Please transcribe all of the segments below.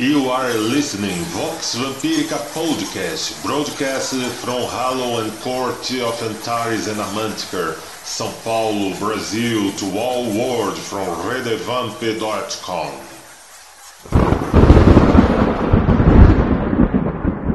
You are listening Vox Vampirica Podcast, broadcast from Hollow and Court of Antares and Amanticar, São Paulo, Brazil, to all world from redevamp.com.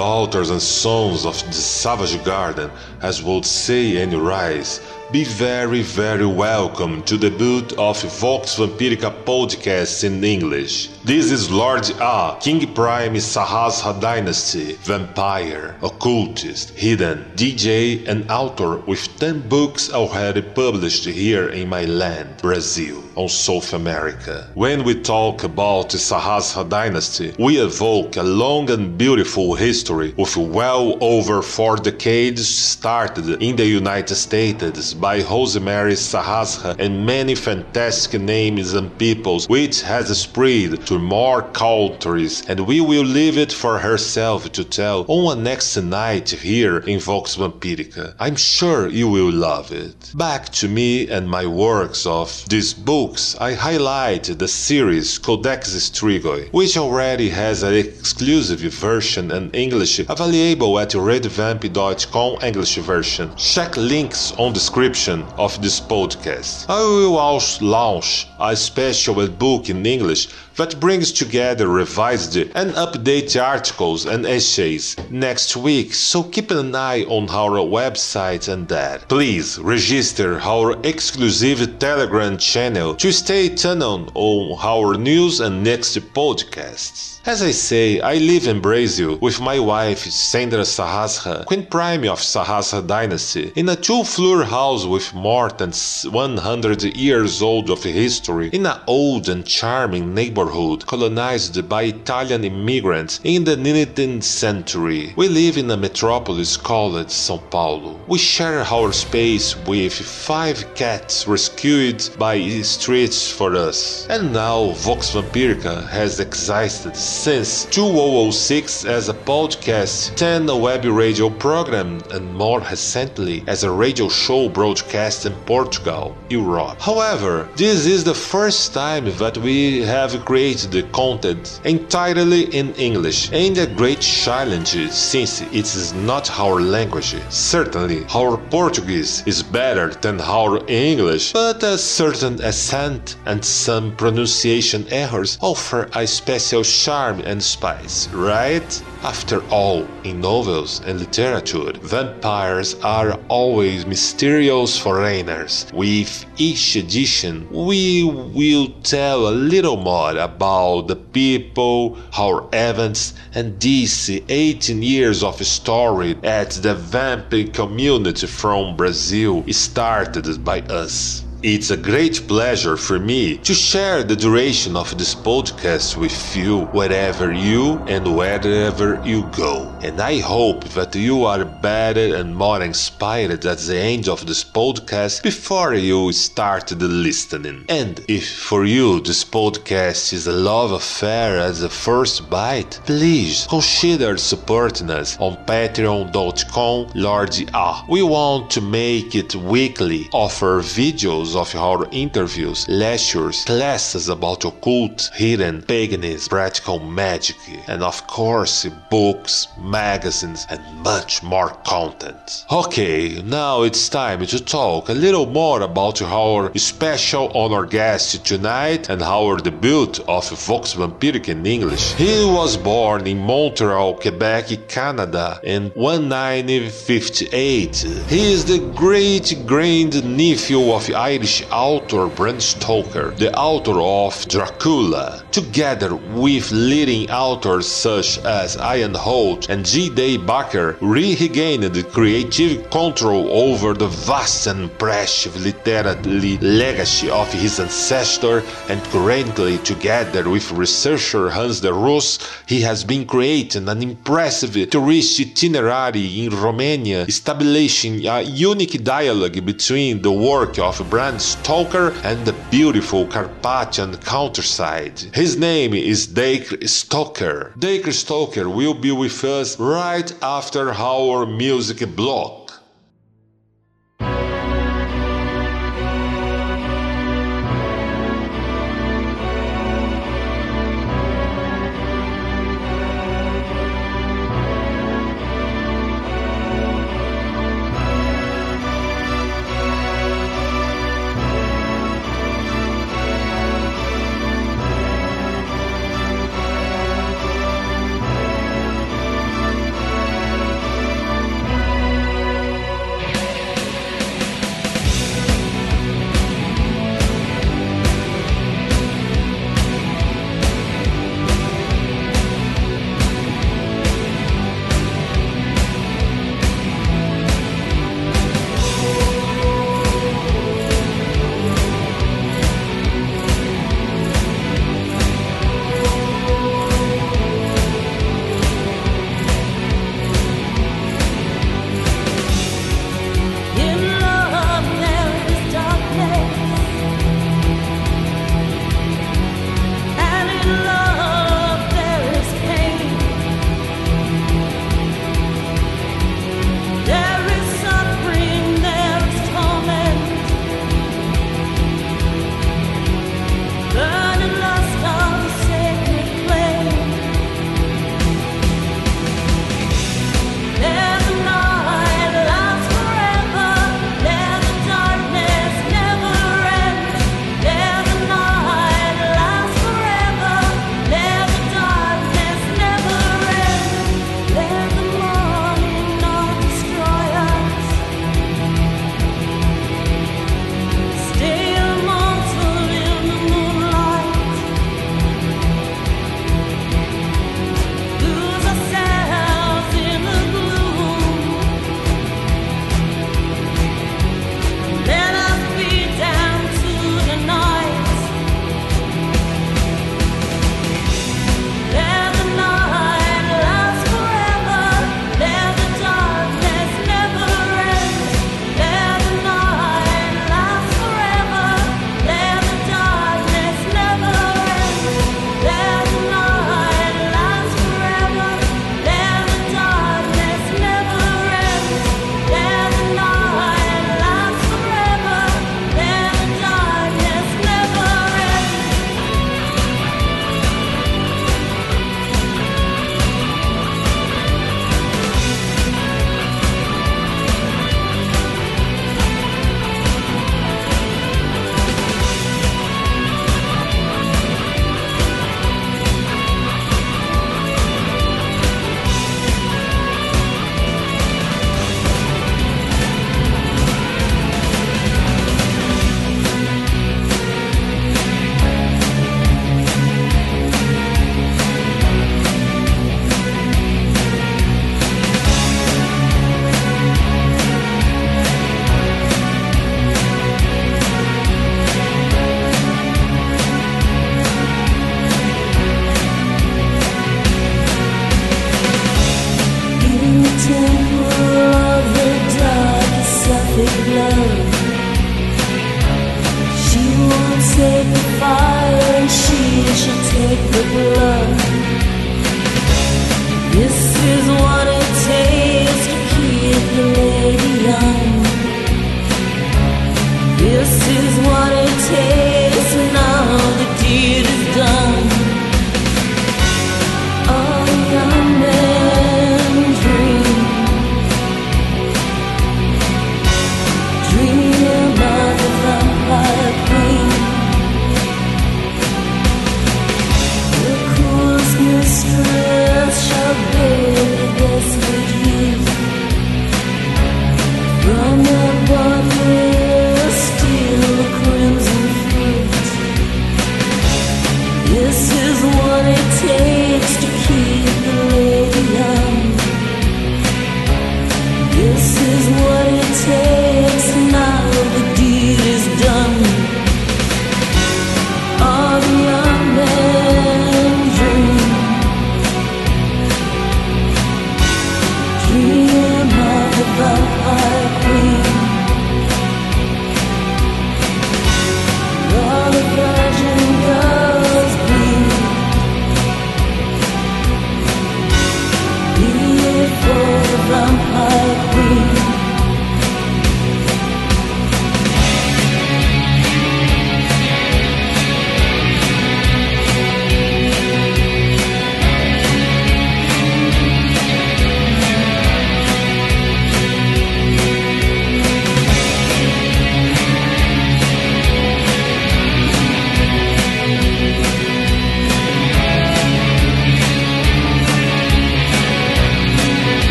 Daughters and sons of the savage garden, as would say Anne Rice. Be very, very welcome to the boot of Vox Vampirica podcast in English. This is Lord A, King Prime Sahjaza Dynasty, vampire, occultist, hidden, DJ, and author with 10 books already published here in my land, Brazil, on South America. When we talk about the Sahjaza Dynasty, we evoke a long and beautiful history with well over four decades started in the United States by Rosemary Sahjaza and many fantastic names and peoples which has spread to more countries and we will leave it for herself to tell on a next night here in Vox Vampirica. I'm sure you will love it. Back to me and my works of these books, I highlight the series Codex Strigoi, which already has an exclusive version in English available at redvamp.com English version. Check links on the description of this podcast. I will also launch a special book in English that brings together revised and updated articles and essays next week, so keep an eye on our website and that. Please register our exclusive Telegram channel to stay tuned on our news and next podcasts. As I say, I live in Brazil with my wife Sandra Sahjaza, Queen Prime of Sahjaza Dynasty, in a two-floor house with more than 100 years old of history in an old and charming neighborhood colonized by Italian immigrants in the 19th century. We live in a metropolis called São Paulo. We share our space with five cats rescued by streets for us. And now Vox Vampirica has existed since 2006 as a podcast, 10 a web radio program, and more recently as a radio show broadcast in Portugal, Europe. However, this is the first time that we have created the content entirely in English, and a great challenge since it is not our language. Certainly, our Portuguese is better than our English, but a certain accent and some pronunciation errors offer a special charm and spice, right? After all, in novels and literature, vampires are always mysterious foreigners. With each edition, we will tell a little more about the people, our events, and these 18 years of story at the vamping community from Brazil started by us. It's a great pleasure for me to share the duration of this podcast with you wherever you and wherever you go. And I hope that you are better and more inspired at the end of this podcast before you start the listening. And if for you this podcast is a love affair at the first bite, please consider supporting us on patreon.com Lord A. We want to make it weekly, offer videos of our interviews, lectures, classes about occult, hidden, paganism, practical magic, and of course, books, magazines, and much more content. Okay, now it's time to talk a little more about our special honor guest tonight and our debut of Vox Vampiric in English. He was born in Montreal, Quebec, Canada in 1958. He is the great grand nephew of Irish Author Bram Stoker, the author of Dracula, together with leading authors such as Ian Holt and J.D. Barker, regained creative control over the vast and impressive literary legacy of his ancestor and currently together with researcher Hans de Roos, he has been creating an impressive tourist itinerary in Romania, establishing a unique dialogue between the work of Bram Stoker and the beautiful Carpathian countryside. His name is Dacre Stoker. Dacre Stoker will be with us right after our music block.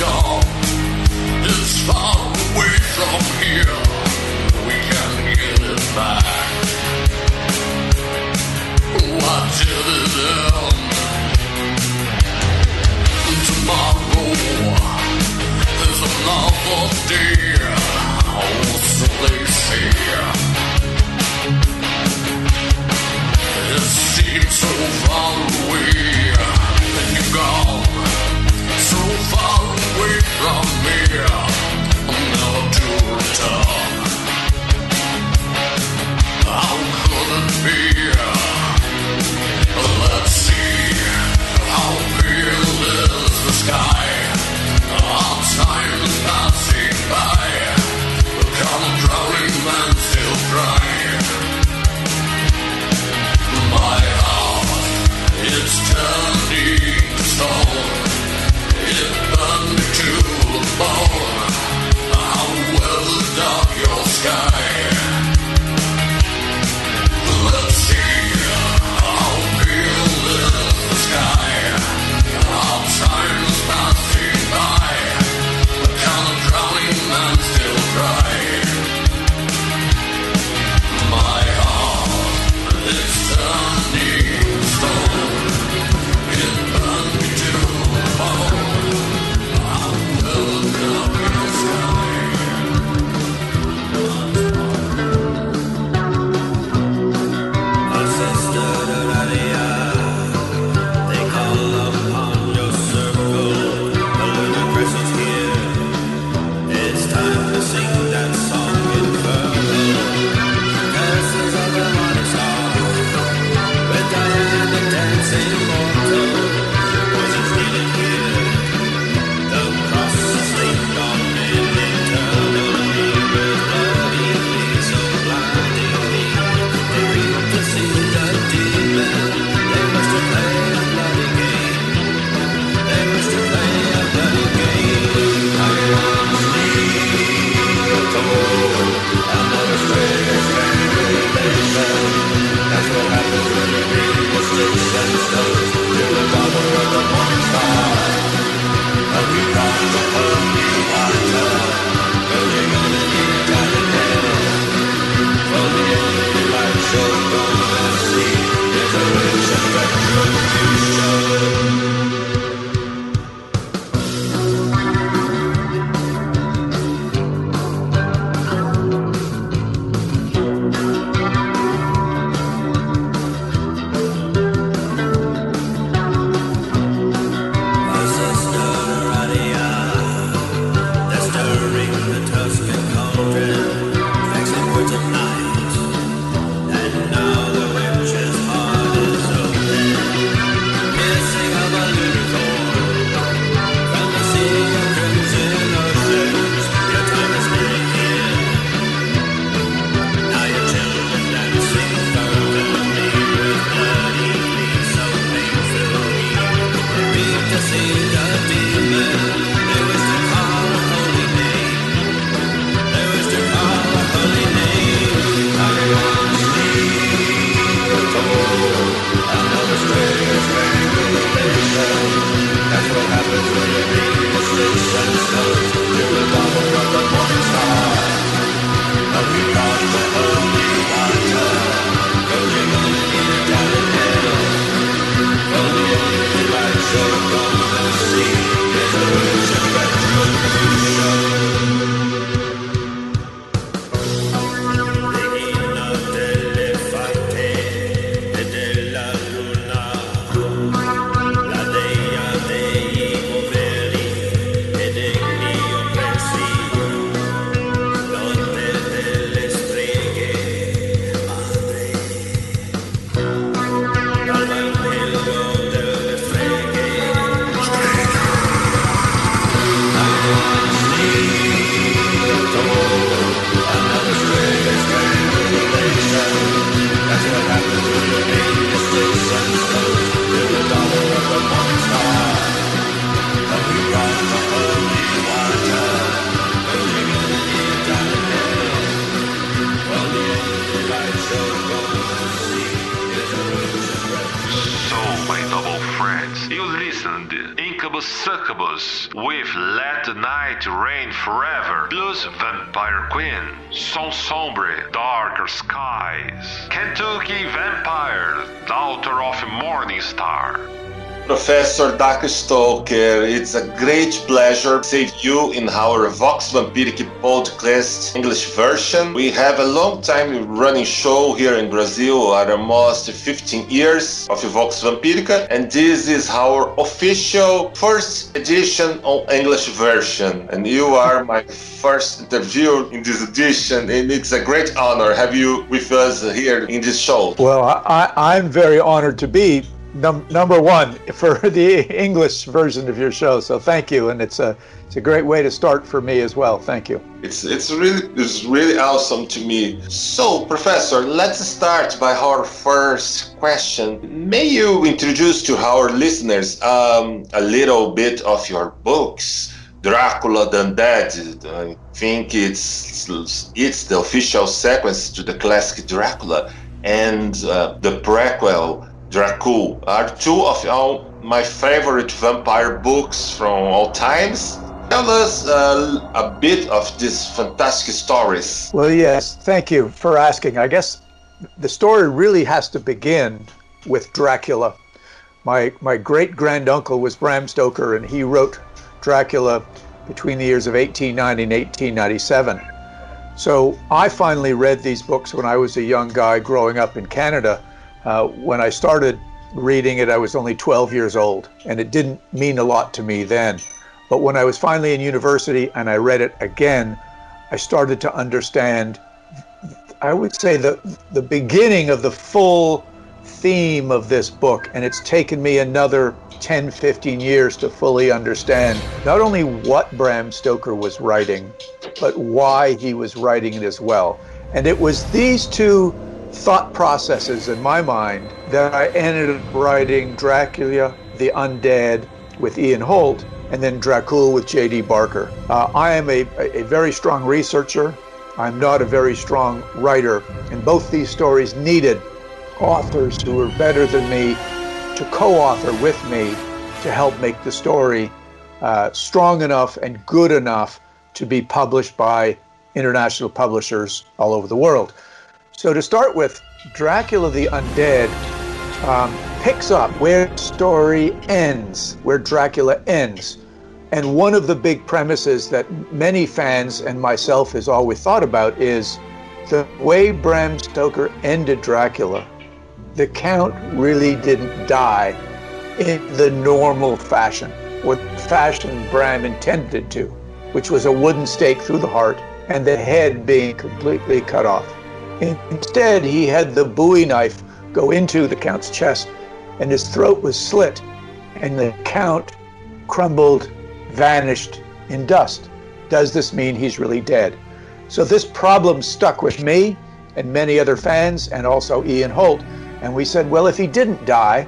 gone far away from here. We can get it back. Did? Tomorrow another day. They. It seems so far away, and you're gone far away from me, never to return. How could it be? Let's see how real is the sky. Our time is passing by. Come drowning man still crying. My heart, is turning to stone unto the bone. Will the your sky? Professor Dak Stoker, it's a great pleasure to see you in our Vox Vampiric podcast English version. We have a long time running show here in Brazil, almost 15 years of Vox Vampirica, and this is our official first edition on English version. And you are my first interview in this edition, and it's a great honor have you with us here in this show. Well, I, I'm very honored to be num- number one for the English version of your show. So thank you, and it's a it's a great way to start for me as well. Thank you. It's it's really it's really awesome to me. So, Professor, let's start by our first question. May you introduce to our listeners um, a little bit of your books? Dracula the Undead. I think it's it's the official sequence to the classic Dracula and uh, the prequel Dracul are two of all my favorite vampire books from all times. Tell us uh, a bit of these fantastic stories. Well, yes, thank you for asking. I guess the story really has to begin with Dracula. My, my great granduncle was Bram Stoker, and he wrote Dracula between the years of 1890 and 1897. So I finally read these books when I was a young guy growing up in Canada uh, when I started reading it, I was only 12 years old, and it didn't mean a lot to me then. But when I was finally in university and I read it again, I started to understand, I would say, the, the beginning of the full theme of this book. And it's taken me another 10, 15 years to fully understand not only what Bram Stoker was writing, but why he was writing it as well. And it was these two thought processes in my mind that I ended up writing Dracula the Undead with Ian Holt and then Dracula with J.D. Barker. Uh, I am a, a very strong researcher. I'm not a very strong writer. And both these stories needed authors who were better than me to co author with me to help make the story uh, strong enough and good enough to be published by international publishers all over the world. So to start with, Dracula the Undead um, picks up where story ends, where Dracula ends. And one of the big premises that many fans and myself has always thought about is the way Bram Stoker ended Dracula. The Count really didn't die in the normal fashion, or fashion Bram intended to, which was a wooden stake through the heart and the head being completely cut off. Instead, he had the bowie knife go into the Count's chest, and his throat was slit, and the Count crumbled, vanished in dust. Does this mean he's really dead? So this problem stuck with me and many other fans, and also Ian Holt. And we said, well, if he didn't die,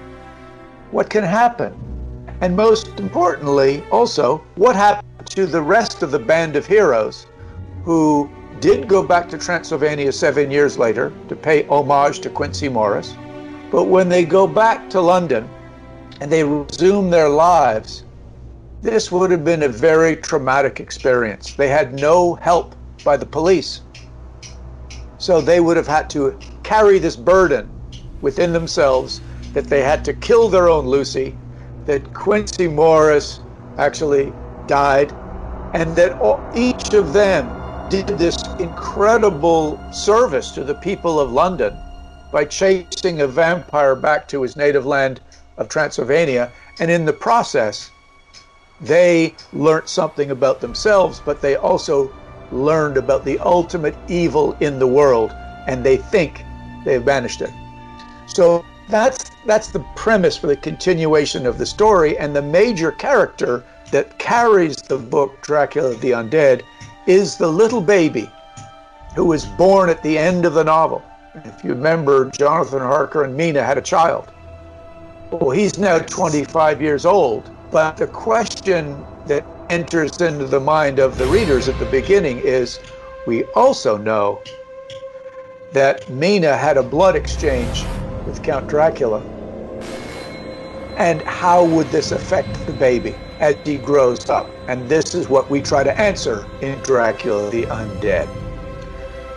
what can happen? And most importantly, also, what happened to the rest of the band of heroes who did go back to Transylvania seven years later to pay homage to Quincey Morris? But when they go back to London and they resume their lives, this would have been a very traumatic experience. They had no help by the police. So they would have had to carry this burden within themselves that they had to kill their own Lucy, that Quincey Morris actually died, and that each of them did this incredible service to the people of London by chasing a vampire back to his native land of Transylvania. And in the process, they learned something about themselves, but they also learned about the ultimate evil in the world, and they think they've banished it. So that's that's the premise for the continuation of the story, and the major character that carries the book Dracula the Undead is the little baby who was born at the end of the novel. If you remember, Jonathan Harker and Mina had a child. Well, he's now 25 years old, but the question that enters into the mind of the readers at the beginning is we also know that Mina had a blood exchange with Count Dracula. And how would this affect the baby as he grows up? And this is what we try to answer in Dracula the Undead.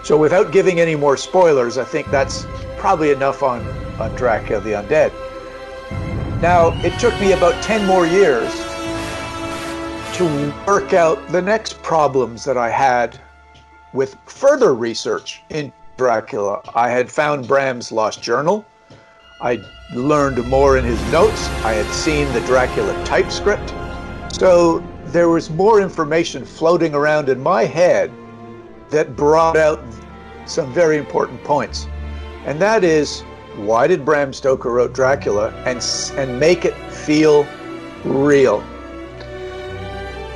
So, without giving any more spoilers, I think that's probably enough on, on Dracula the Undead. Now, it took me about 10 more years to work out the next problems that I had with further research in Dracula. I had found Bram's lost journal. I learned more in his notes. I had seen the Dracula typescript. So there was more information floating around in my head that brought out some very important points. And that is why did Bram Stoker wrote Dracula and and make it feel real?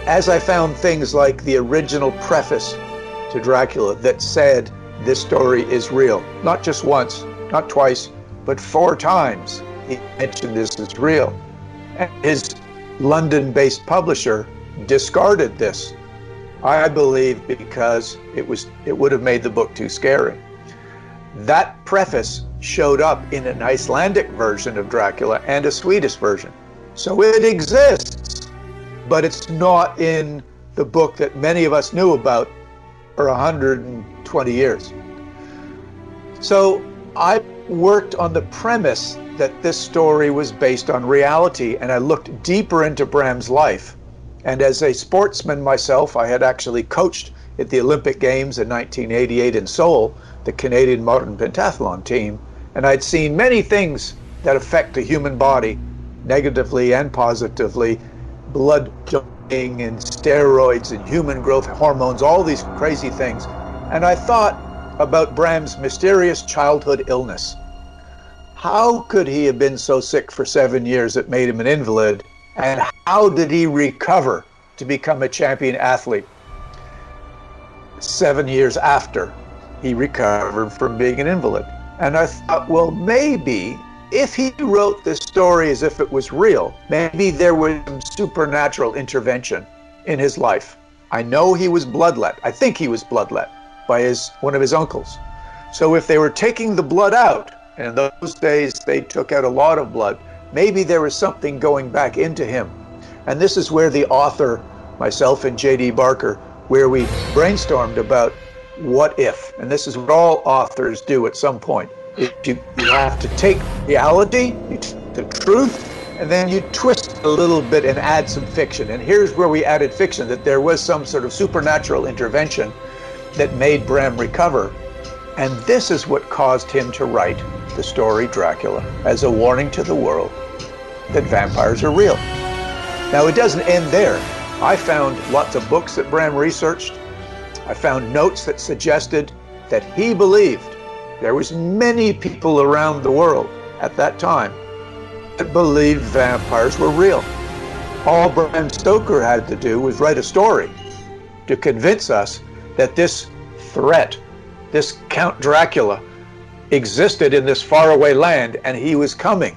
as I found things like the original preface to Dracula that said this story is real, not just once, not twice, but four times he mentioned this is real. And his London based publisher discarded this, I believe, because it, was, it would have made the book too scary. That preface showed up in an Icelandic version of Dracula and a Swedish version. So it exists but it's not in the book that many of us knew about for 120 years. So I worked on the premise that this story was based on reality, and I looked deeper into Bram's life. And as a sportsman myself, I had actually coached at the Olympic Games in 1988 in Seoul, the Canadian modern pentathlon team, and I'd seen many things that affect the human body negatively and positively blood doping and steroids and human growth hormones, all these crazy things. And I thought about Bram's mysterious childhood illness. How could he have been so sick for seven years that made him an invalid? And how did he recover to become a champion athlete seven years after he recovered from being an invalid? And I thought, well, maybe if he wrote this story as if it was real, maybe there was some supernatural intervention in his life. I know he was bloodlet. I think he was bloodlet by his one of his uncles. So if they were taking the blood out, in those days they took out a lot of blood, maybe there was something going back into him. And this is where the author, myself and J.D. Barker, where we brainstormed about what if. And this is what all authors do at some point you, you have to take reality, the truth, and then you twist a little bit and add some fiction. And here's where we added fiction that there was some sort of supernatural intervention that made Bram recover. And this is what caused him to write the story Dracula as a warning to the world that vampires are real. Now, it doesn't end there. I found lots of books that Bram researched. I found notes that suggested that he believed there was many people around the world at that time that believed vampires were real. All Bram Stoker had to do was write a story to convince us that this threat, this Count Dracula, existed in this faraway land and he was coming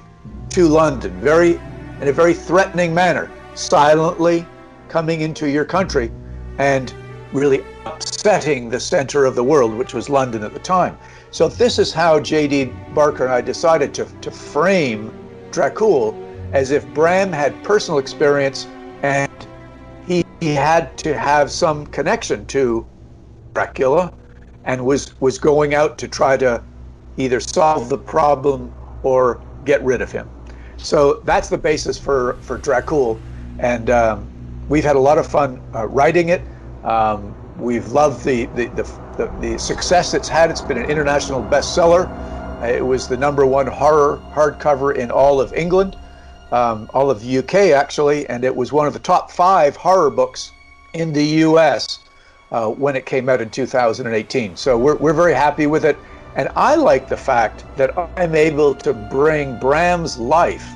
to London very in a very threatening manner, silently coming into your country and really upsetting the center of the world, which was London at the time. So this is how J.D. Barker and I decided to, to frame Dracul as if Bram had personal experience and he, he had to have some connection to Dracula and was, was going out to try to either solve the problem or get rid of him. So that's the basis for, for Dracul. And um, we've had a lot of fun uh, writing it. Um, we've loved the, the, the, the, the success it's had. It's been an international bestseller. Uh, it was the number one horror hardcover in all of England, um, all of the UK actually, and it was one of the top five horror books in the US uh, when it came out in 2018. So we're, we're very happy with it. And I like the fact that I'm able to bring Bram's life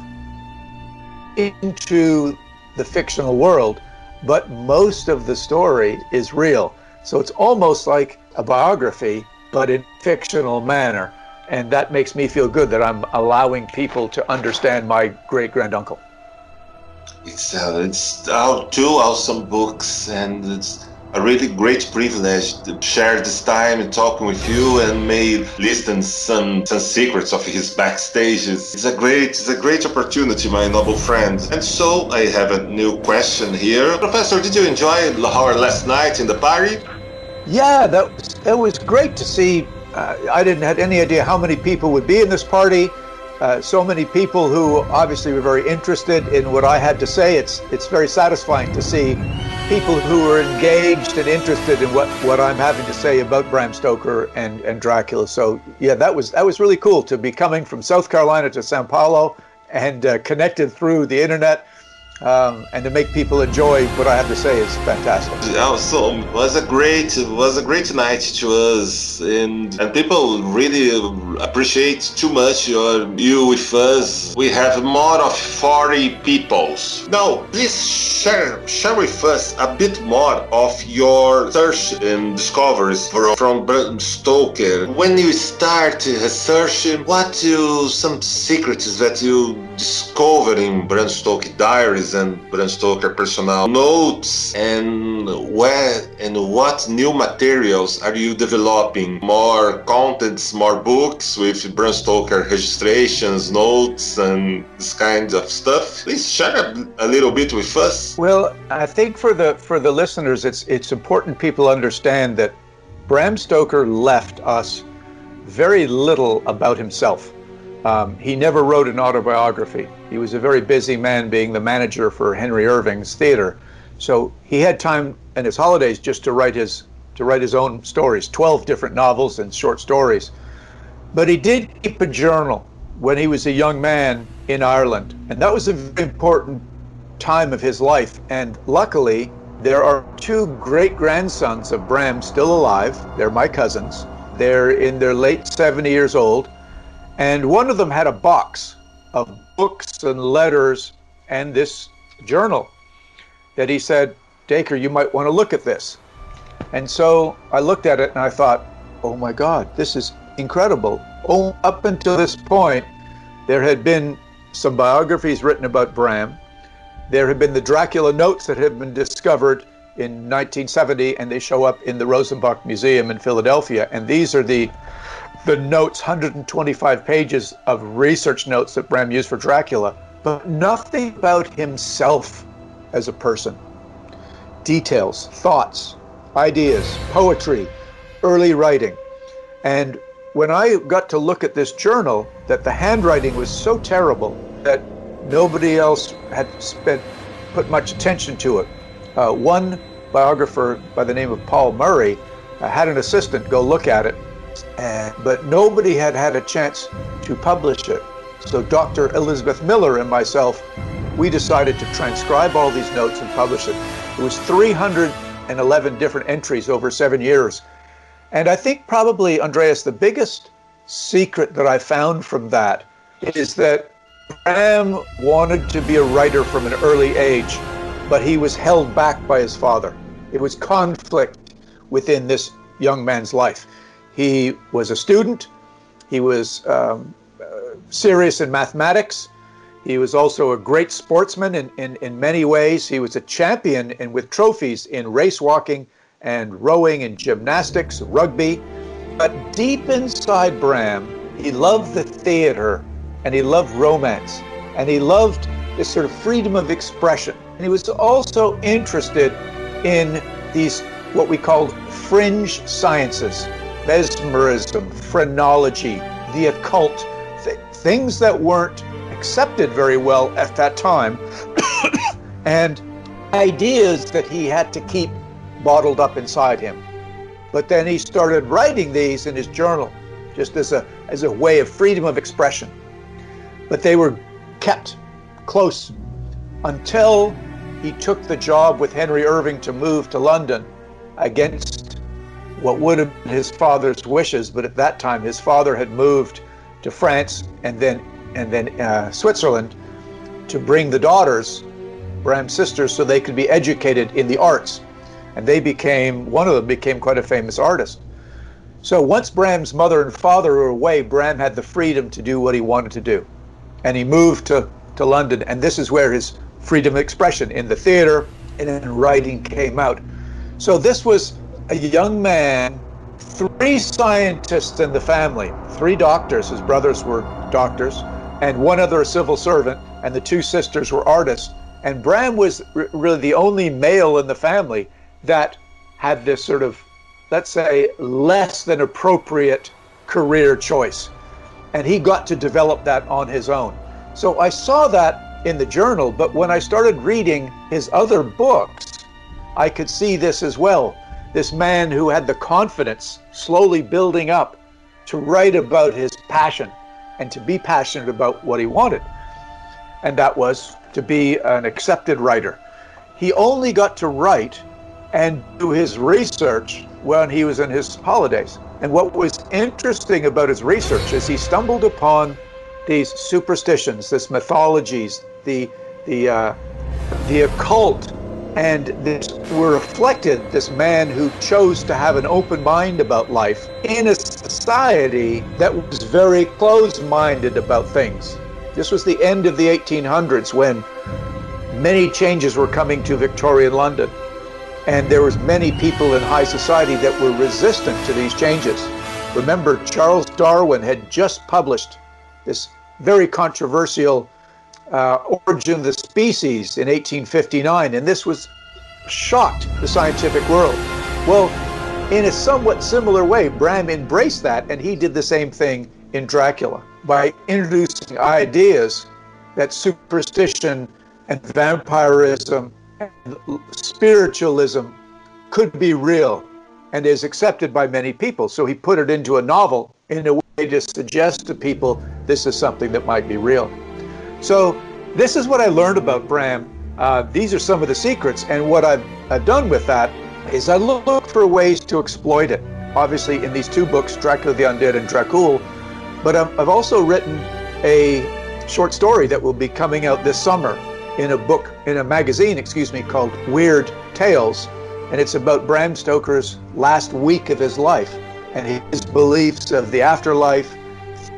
into the fictional world, but most of the story is real. So it's almost like a biography, but in fictional manner. And that makes me feel good that I'm allowing people to understand my great granduncle. It's uh, it's two awesome books, and it's a really great privilege to share this time and talking with you and may listen some some secrets of his backstage. It's a great it's a great opportunity, my noble friend. And so I have a new question here. Professor, did you enjoy our last night in the party? Yeah, that was, it was great to see. Uh, I didn't have any idea how many people would be in this party. Uh, so many people who obviously were very interested in what I had to say. It's it's very satisfying to see people who are engaged and interested in what, what I'm having to say about Bram Stoker and, and Dracula. So yeah, that was that was really cool to be coming from South Carolina to Sao Paulo and uh, connected through the internet um, and to make people enjoy what I have to say is fantastic. Yeah, so was a great was a great night to us, and and people really appreciate too much your you with us. We have more of forty peoples. Now, please share share with us a bit more of your search and discoveries from, from Bram Stoker. When you start researching, what you some secrets that you discovered in Bram Stoker diaries and Bram Stoker personal notes and where and what new materials are you developing? More contents, more books with Bram Stoker registrations, notes, and this kind of stuff. Please share a, a little bit with us. Well, I think for the for the listeners, it's it's important people understand that Bram Stoker left us very little about himself. Um, he never wrote an autobiography. He was a very busy man being the manager for Henry Irving's theater. So he had time in his holidays just to write his to write his own stories, 12 different novels and short stories. But he did keep a journal when he was a young man in Ireland. And that was a very important time of his life. And luckily, there are two great grandsons of Bram still alive. They're my cousins. They're in their late 70 years old. And one of them had a box of books and letters and this journal that he said, Dacre, you might want to look at this. And so I looked at it and I thought, oh my God, this is incredible. Oh, up until this point, there had been some biographies written about Bram. There had been the Dracula notes that had been discovered in 1970, and they show up in the Rosenbach Museum in Philadelphia. And these are the the notes, 125 pages of research notes that Bram used for Dracula, but nothing about himself as a person. Details, thoughts, ideas, poetry, early writing. And when I got to look at this journal, that the handwriting was so terrible that nobody else had spent put much attention to it. Uh, one biographer by the name of Paul Murray uh, had an assistant go look at it and, but nobody had had a chance to publish it. So Dr. Elizabeth Miller and myself, we decided to transcribe all these notes and publish it. It was 311 different entries over seven years. And I think probably, Andreas, the biggest secret that I found from that is that Bram wanted to be a writer from an early age, but he was held back by his father. It was conflict within this young man's life. He was a student, he was um, uh, serious in mathematics. He was also a great sportsman in, in, in many ways. He was a champion with trophies in race walking and rowing and gymnastics, rugby. But deep inside Bram, he loved the theater and he loved romance and he loved this sort of freedom of expression. And he was also interested in these, what we called fringe sciences mesmerism, phrenology, the occult, th- things that weren't accepted very well at that time, and ideas that he had to keep bottled up inside him. But then he started writing these in his journal, just as a, as a way of freedom of expression. But they were kept close until he took the job with Henry Irving to move to London against what would have been his father's wishes. But at that time, his father had moved to France and then and then uh, Switzerland to bring the daughters, Bram's sisters, so they could be educated in the arts and they became one of them became quite a famous artist. So once Bram's mother and father were away, Bram had the freedom to do what he wanted to do, and he moved to to London, and this is where his freedom of expression in the theater and in writing came out. So this was a young man, three scientists in the family, three doctors. His brothers were doctors, and one other a civil servant, and the two sisters were artists. And Bram was r- really the only male in the family that had this sort of, let's say, less than appropriate career choice. And he got to develop that on his own. So I saw that in the journal, but when I started reading his other books, I could see this as well. This man who had the confidence slowly building up to write about his passion and to be passionate about what he wanted. And that was to be an accepted writer. He only got to write and do his research when he was in his holidays. And what was interesting about his research is he stumbled upon these superstitions, this mythologies, the the uh, the occult, and this were reflected. This man who chose to have an open mind about life in a society that was very closed-minded about things. This was the end of the 1800s when many changes were coming to Victorian London and there was many people in high society that were resistant to these changes. Remember, Charles Darwin had just published this very controversial uh, Origin of the Species in 1859, and this was shocked the scientific world. Well, in a somewhat similar way, Bram embraced that, and he did the same thing in Dracula by introducing ideas that superstition and vampirism and spiritualism could be real and is accepted by many people. So he put it into a novel in a way to suggest to people this is something that might be real. So this is what I learned about Bram. Uh, these are some of the secrets, and what I've, I've done with that is I look, for ways to exploit it. Obviously, in these two books, Dracula the Undead and Dracul, but um, I've also written a short story that will be coming out this summer in a book, in a magazine, excuse me, called Weird Tales. And it's about Bram Stoker's last week of his life and his beliefs of the afterlife,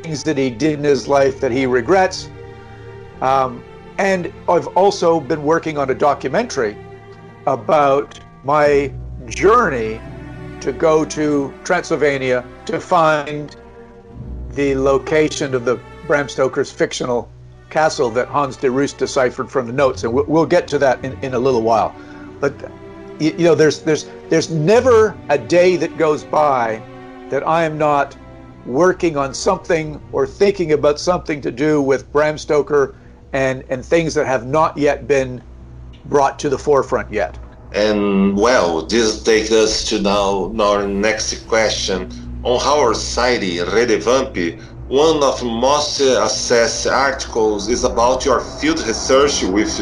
things that he did in his life that he regrets. Um, and I've also been working on a documentary about my journey to go to Transylvania to find the location of the Bram Stoker's fictional castle that Hans de Roos deciphered from the notes, and we'll, we'll get to that in, in a little while. But you, you know, there's there's there's never a day that goes by that I am not working on something or thinking about something to do with Bram Stoker and and things that have not yet been brought to the forefront yet. And well, this takes us to now our next question on our society, Redevamp, one of most accessed articles is about your field research with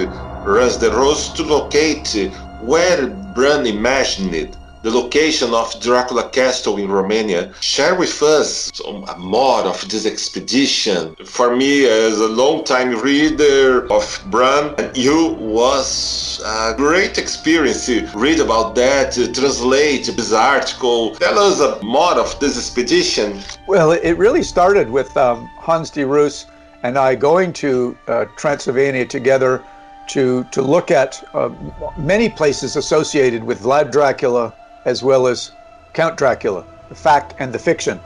Hans de Roos to locate where Bram imagined the location of Dracula Castle in Romania. Share with us more of this expedition. For me, as a long-time reader of Bram, you was a great experience to read about that, to translate this article. Tell us more of this expedition. Well, it really started with um, Hans de Roos and I going to uh, Transylvania together to to look at uh, many places associated with Vlad Dracula as well as Count Dracula, the fact and the fiction.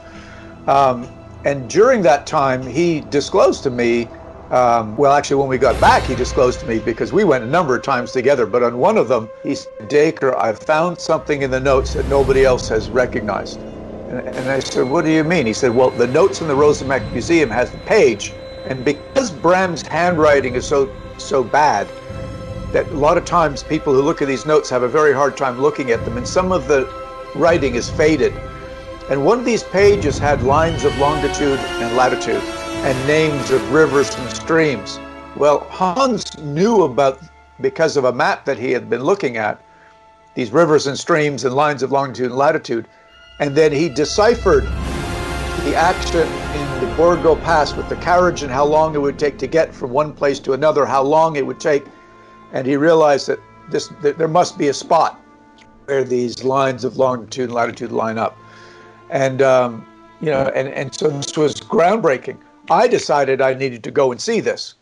Um, and during that time, he disclosed to me. Um, well, actually, when we got back, he disclosed to me because we went a number of times together. But on one of them, he said, "Dacre, I've found something in the notes that nobody else has recognized." And, and I said, "What do you mean?" He said, "Well, the notes in the Rosenbach Museum has the page, and because Bram's handwriting is so so bad, that a lot of times people who look at these notes have a very hard time looking at them, and some of the writing is faded. And one of these pages had lines of longitude and latitude and names of rivers and streams. Well, Hans knew about, because of a map that he had been looking at, these rivers and streams and lines of longitude and latitude. And then he deciphered the action in the Borgo Pass with the carriage and how long it would take to get from one place to another, how long it would take and he realized that this that there must be a spot where these lines of longitude and latitude line up, and um, you know, and and so this was groundbreaking. I decided I needed to go and see this,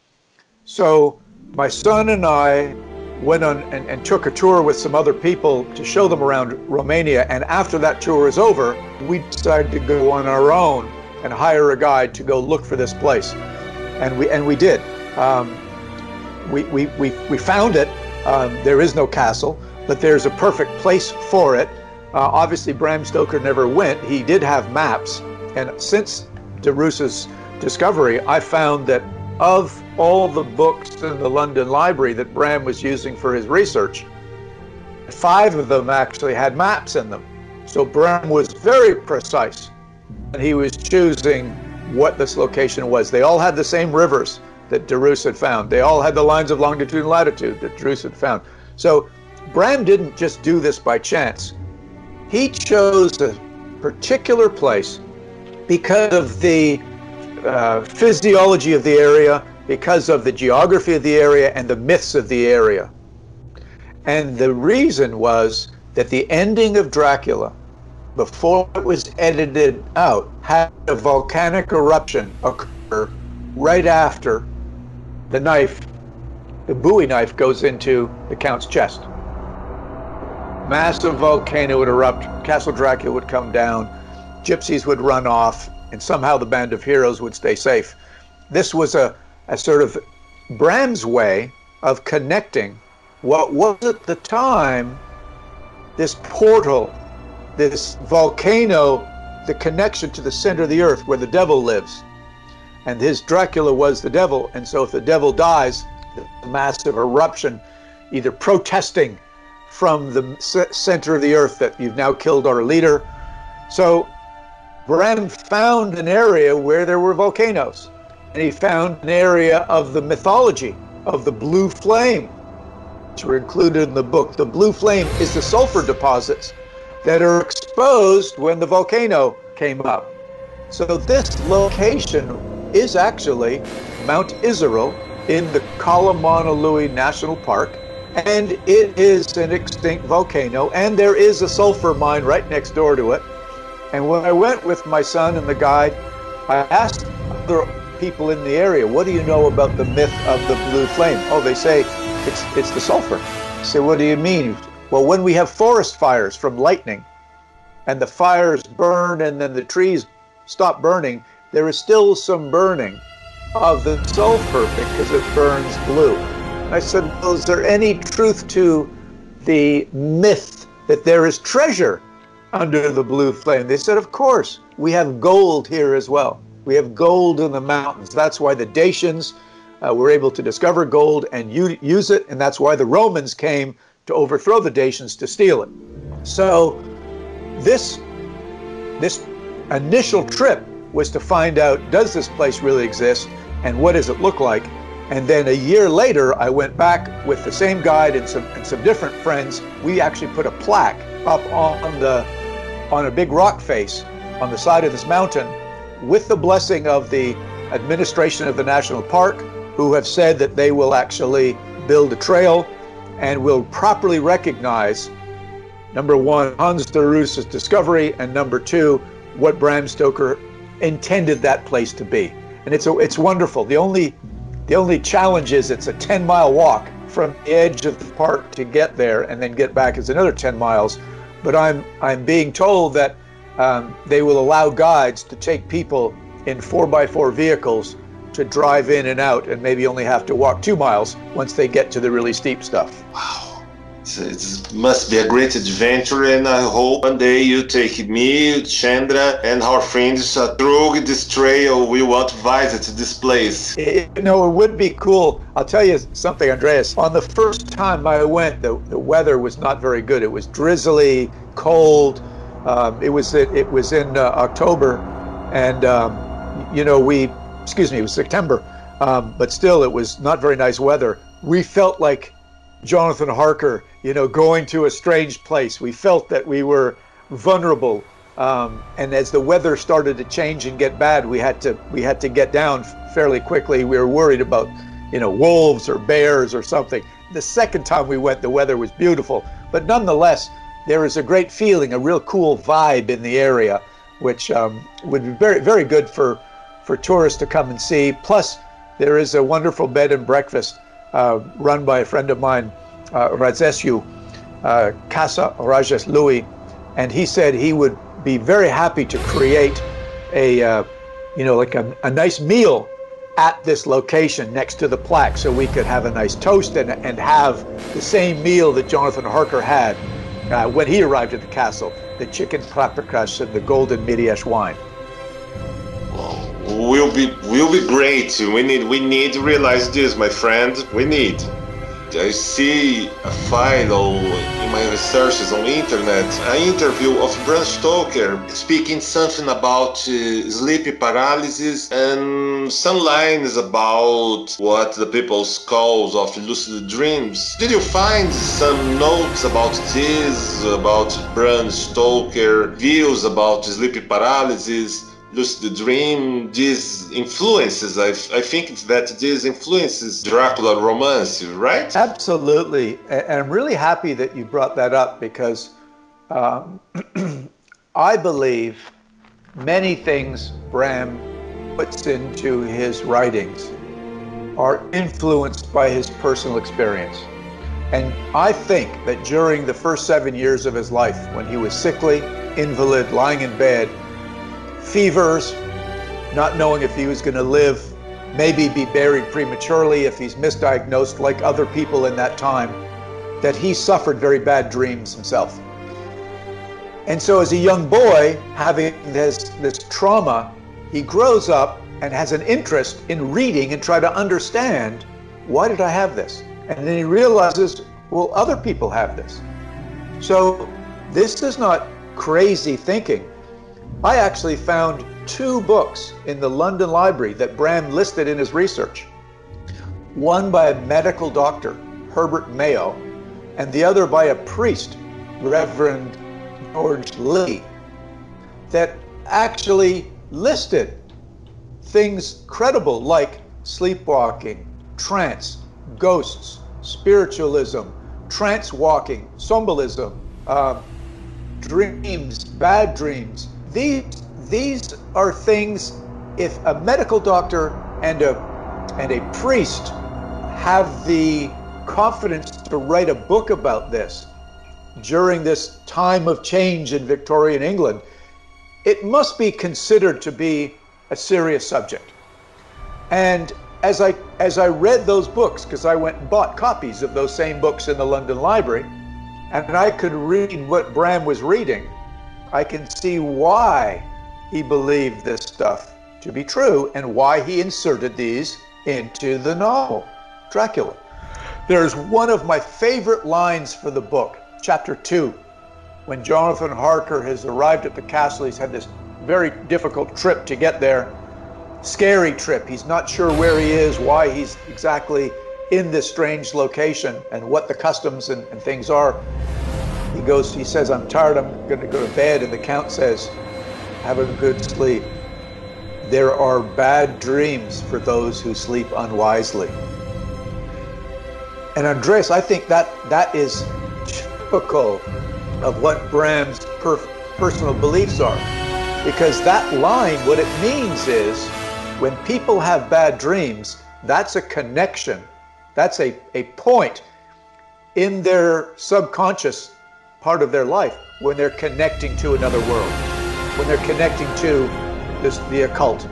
so my son and I went on and, and took a tour with some other people to show them around Romania. And after that tour is over, we decided to go on our own and hire a guide to go look for this place, and we and we did. Um, we, we, we, we found it. Um, there is no castle, but there's a perfect place for it. Uh, obviously, Bram Stoker never went. He did have maps. And since de Roos's discovery, I found that of all the books in the London Library that Bram was using for his research, five of them actually had maps in them. So Bram was very precise. And he was choosing what this location was. They all had the same rivers that de had found. They all had the lines of longitude and latitude that de had found. So Bram didn't just do this by chance. He chose a particular place because of the uh, physiology of the area, because of the geography of the area, and the myths of the area. And the reason was that the ending of Dracula, before it was edited out, had a volcanic eruption occur right after the knife, the Bowie knife, goes into the Count's chest. Massive volcano would erupt, Castle Dracula would come down, gypsies would run off, and somehow the band of heroes would stay safe. This was a, a sort of Bram's way of connecting what was at the time this portal, this volcano, the connection to the center of the earth where the devil lives and his Dracula was the devil. And so if the devil dies, the massive eruption, either protesting from the center of the earth that you've now killed our leader. So Bram found an area where there were volcanoes, and he found an area of the mythology of the blue flame, which were included in the book. The blue flame is the sulfur deposits that are exposed when the volcano came up. So this location is actually Mount Izvorul in the Călimanului National Park, and it is an extinct volcano, and there is a sulfur mine right next door to it. And when I went with my son and the guide, I asked other people in the area, "What do you know about the myth of the blue flame?" Oh, they say it's it's the sulfur. I say, "What do you mean?" Well, when we have forest fires from lightning, and the fires burn, and then the trees stop burning, there is still some burning of the sulfur because it burns blue. I said, Well, is there any truth to the myth that there is treasure under the blue flame? They said, Of course. We have gold here as well. We have gold in the mountains. That's why the Dacians uh, were able to discover gold and use it, and that's why the Romans came to overthrow the Dacians to steal it. So, this this initial trip was to find out does this place really exist and what does it look like? And then a year later, I went back with the same guide and some, and some different friends. We actually put a plaque up on the on a big rock face on the side of this mountain with the blessing of the administration of the national park who have said that they will actually build a trail and will properly recognize number one Hans de Roos's discovery and number two what Bram Stoker intended that place to be and it's a, it's wonderful the only the only challenge is it's a 10 mile walk from the edge of the park to get there and then get back is another 10 miles but I'm I'm being told that um, they will allow guides to take people in four by four vehicles to drive in and out, and maybe only have to walk two miles once they get to the really steep stuff. Wow. It must be a great adventure, and I hope one day you take me, Chandra, and our friends through this trail. We want to visit this place. It, you know, it would be cool. I'll tell you something, Andreas. On the first time I went, the, the weather was not very good. It was drizzly, cold. Um, it was it, it was in uh, October, and um, you know we, excuse me, it was September, um, but still it was not very nice weather. We felt like Jonathan Harker, you know, going to a strange place. We felt that we were vulnerable, um, and as the weather started to change and get bad, we had to we had to get down fairly quickly. We were worried about, you know, wolves or bears or something. The second time we went, the weather was beautiful, but nonetheless, there is a great feeling, a real cool vibe in the area, which um, would be very very good for for tourists to come and see. Plus, there is a wonderful bed and breakfast uh, run by a friend of mine, uh, Radzescu, uh, Casa Rajes Louis, and he said he would be very happy to create a, uh, you know, like a, a nice meal at this location next to the plaque so we could have a nice toast and, and have the same meal that Jonathan Harker had uh, when he arrived at the castle the chicken paprikas and the golden Mediasch wine will be will be great. We need we need to realize this, my friend. We need. I see a file in my researches on internet, an interview of Bram Stoker speaking something about uh, sleep paralysis and some lines about what the people calls of lucid dreams. Did you find some notes about this, about Bram Stoker, views about sleep paralysis? Lucid dream, these influences. I, I think that this influences Dracula romance, right? Absolutely. And I'm really happy that you brought that up because um, I believe many things Bram puts into his writings are influenced by his personal experience. And I think that during the first seven years of his life, when he was sickly, invalid, lying in bed, fevers, not knowing if he was going to live, maybe be buried prematurely if he's misdiagnosed like other people in that time, that he suffered very bad dreams himself. And so, as a young boy, having this, this trauma, he grows up and has an interest in reading and try to understand why did I have this? And then he realizes, well, other people have this. So, this is not crazy thinking. I actually found two books in the London Library that Bram listed in his research. One by a medical doctor, Herbert Mayo, and the other by a priest, Reverend George Lee, that actually listed things credible like sleepwalking, trance, ghosts, spiritualism, trance walking, symbolism, uh, dreams, bad dreams, these these are things if a medical doctor and a and a priest have the confidence to write a book about this during this time of change in Victorian England, it must be considered to be a serious subject. And as I as I read those books, because I went and bought copies of those same books in the London Library, and I could read what Bram was reading, I can see why he believed this stuff to be true and why he inserted these into the novel, Dracula. There's one of my favorite lines for the book, chapter two, when Jonathan Harker has arrived at the castle. He's had this very difficult trip to get there, scary trip. He's not sure where he is, why he's exactly in this strange location, and what the customs and, and things are he goes, he says, I'm tired, I'm going to go to bed. And the Count says, Have a good sleep. There are bad dreams for those who sleep unwisely. And Andreas, I think that that is typical of what Bram's per- personal beliefs are. Because that line, what it means is when people have bad dreams, that's a connection, that's a, a point in their subconscious part of their life when they're connecting to another world, when they're connecting to this, the occult.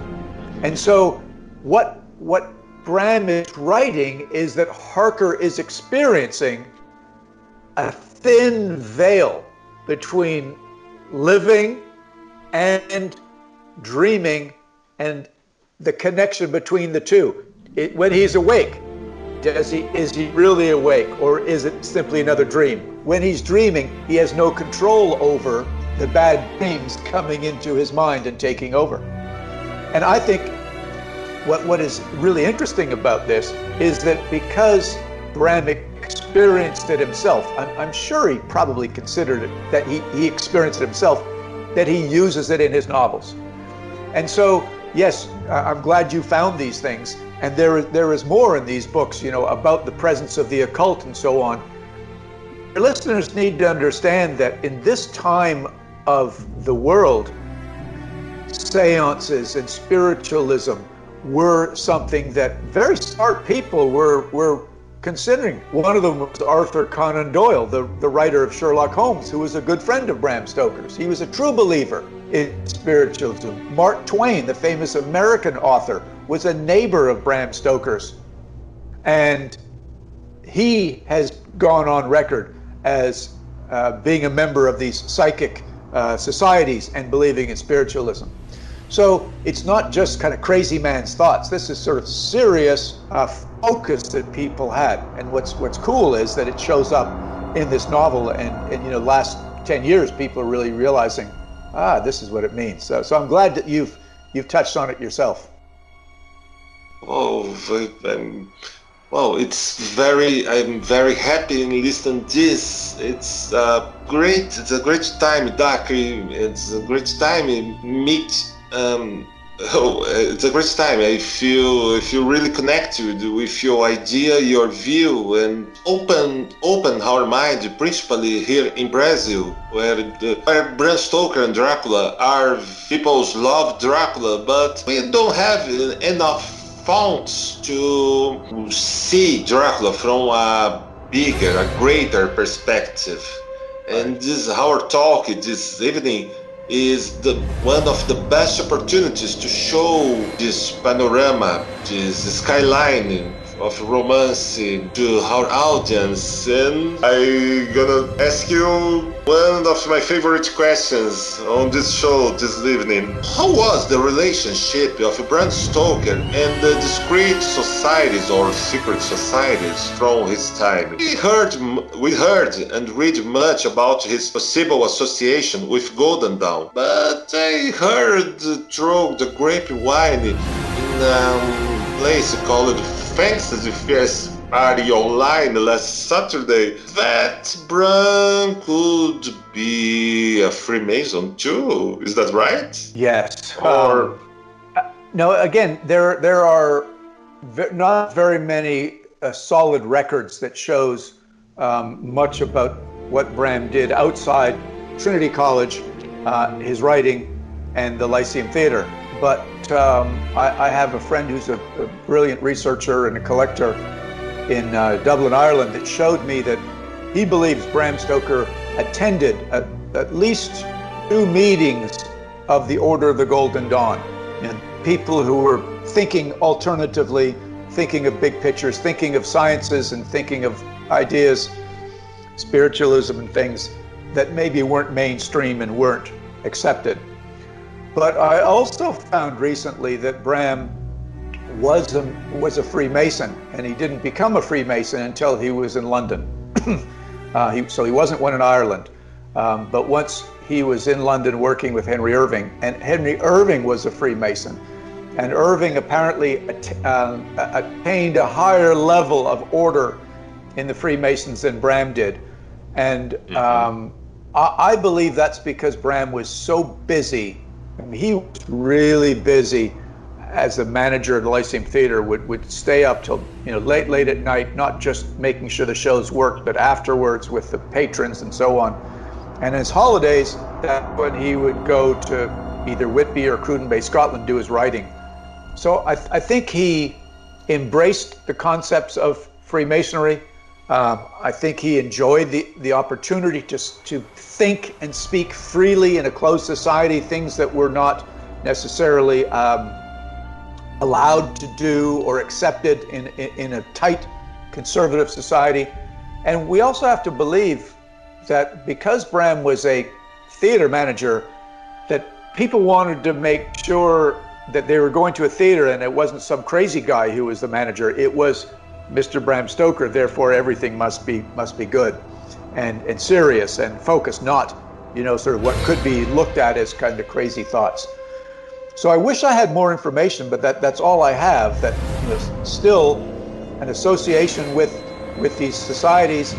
And so, what, what Bram is writing is that Harker is experiencing a thin veil between living and dreaming and the connection between the two. It, when he's awake, does he is he really awake or is it simply another dream? When he's dreaming, he has no control over the bad dreams coming into his mind and taking over. And I think what what is really interesting about this is that because Bram experienced it himself, I'm, I'm sure he probably considered it that he, he experienced it himself, that he uses it in his novels. And so, yes, I'm glad you found these things and there, there is more in these books, you know, about the presence of the occult and so on. Your listeners need to understand that in this time of the world, seances and spiritualism were something that very smart people were, were considering. One of them was Arthur Conan Doyle, the, the writer of Sherlock Holmes, who was a good friend of Bram Stoker's. He was a true believer in spiritualism. Mark Twain, the famous American author, was a neighbor of Bram Stoker's. And he has gone on record as uh, being a member of these psychic uh, societies and believing in spiritualism. So it's not just kind of crazy man's thoughts. This is sort of serious uh, focus that people had. And what's what's cool is that it shows up in this novel. And, and you know, last ten years, people are really realizing, ah, this is what it means. So, so I'm glad that you've you've touched on it yourself. Oh, I'm, well, it's very. I'm very happy in listening this. It's uh, great. It's a great time, Dacre. It's a great time meet. Um, oh, it's a great time. I feel I feel really connected with your idea, your view, and open open our mind, principally here in Brazil, where the where Bram Stoker and Dracula are people's love Dracula, but we don't have enough fonts to see Dracula from a bigger, a greater perspective. And this our talk this evening is the one of the best opportunities to show this panorama, this skyline of romance to our audience and I gonna ask you one of my favorite questions on this show this evening. How was the relationship of Bram Stoker and the discreet societies or secret societies from his time? We heard, we heard and read much about his possible association with Golden Dawn, but I heard through the grapevine in a place called Fantasy Fest party online last Saturday that Bram could be a Freemason too. Is that right? Yes. Or um, uh, no? Again, there there are not very many uh, solid records that shows um, much about what Bram did outside Trinity College, uh, his writing, and the Lyceum Theater. But um, I, I, have a friend who's a, a, brilliant researcher and a collector in uh, Dublin, Ireland, that showed me that he believes Bram Stoker attended at, at least two meetings of the Order of the Golden Dawn. And people who were thinking alternatively, thinking of big pictures, thinking of sciences, and thinking of ideas, spiritualism, and things that maybe weren't mainstream and weren't accepted. But I also found recently that Bram was a, was a Freemason, and he didn't become a Freemason until he was in London. uh, he, so he wasn't one in Ireland. Um, but once he was in London working with Henry Irving, and Henry Irving was a Freemason, and Irving apparently att- uh, attained a higher level of order in the Freemasons than Bram did. And mm-hmm. um, I, I, believe that's because Bram was so busy. He was really busy as the manager of the Lyceum Theater would, would stay up till you know late late at night, not just making sure the shows worked, but afterwards with the patrons and so on. And his holidays, that when he would go to either Whitby or Cruden Bay, Scotland, do his writing. So I, I think he embraced the concepts of Freemasonry. Um, I think he enjoyed the, the opportunity to, to think and speak freely in a closed society, things that were not necessarily um, allowed to do or accepted in, in, in a tight conservative society. And we also have to believe that because Bram was a theater manager, that people wanted to make sure that they were going to a theater and it wasn't some crazy guy who was the manager. It was Mr. Bram Stoker. Therefore, everything must be must be good, and and serious and focused, not you know sort of what could be looked at as kind of crazy thoughts. So I wish I had more information, but that that's all I have. That you know, still an association with with these societies,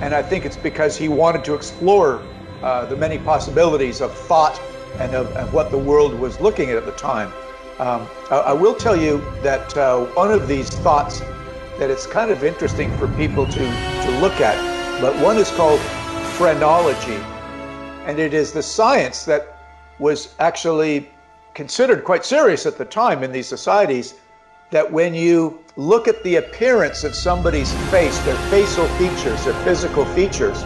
and I think it's because he wanted to explore uh, the many possibilities of thought and of, of what the world was looking at at the time. Um, I, I, will tell you that uh, one of these thoughts that it's kind of interesting for people to, to look at, but one is called phrenology, and it is the science that was actually considered quite serious at the time in these societies that when you look at the appearance of somebody's face, their facial features, their physical features,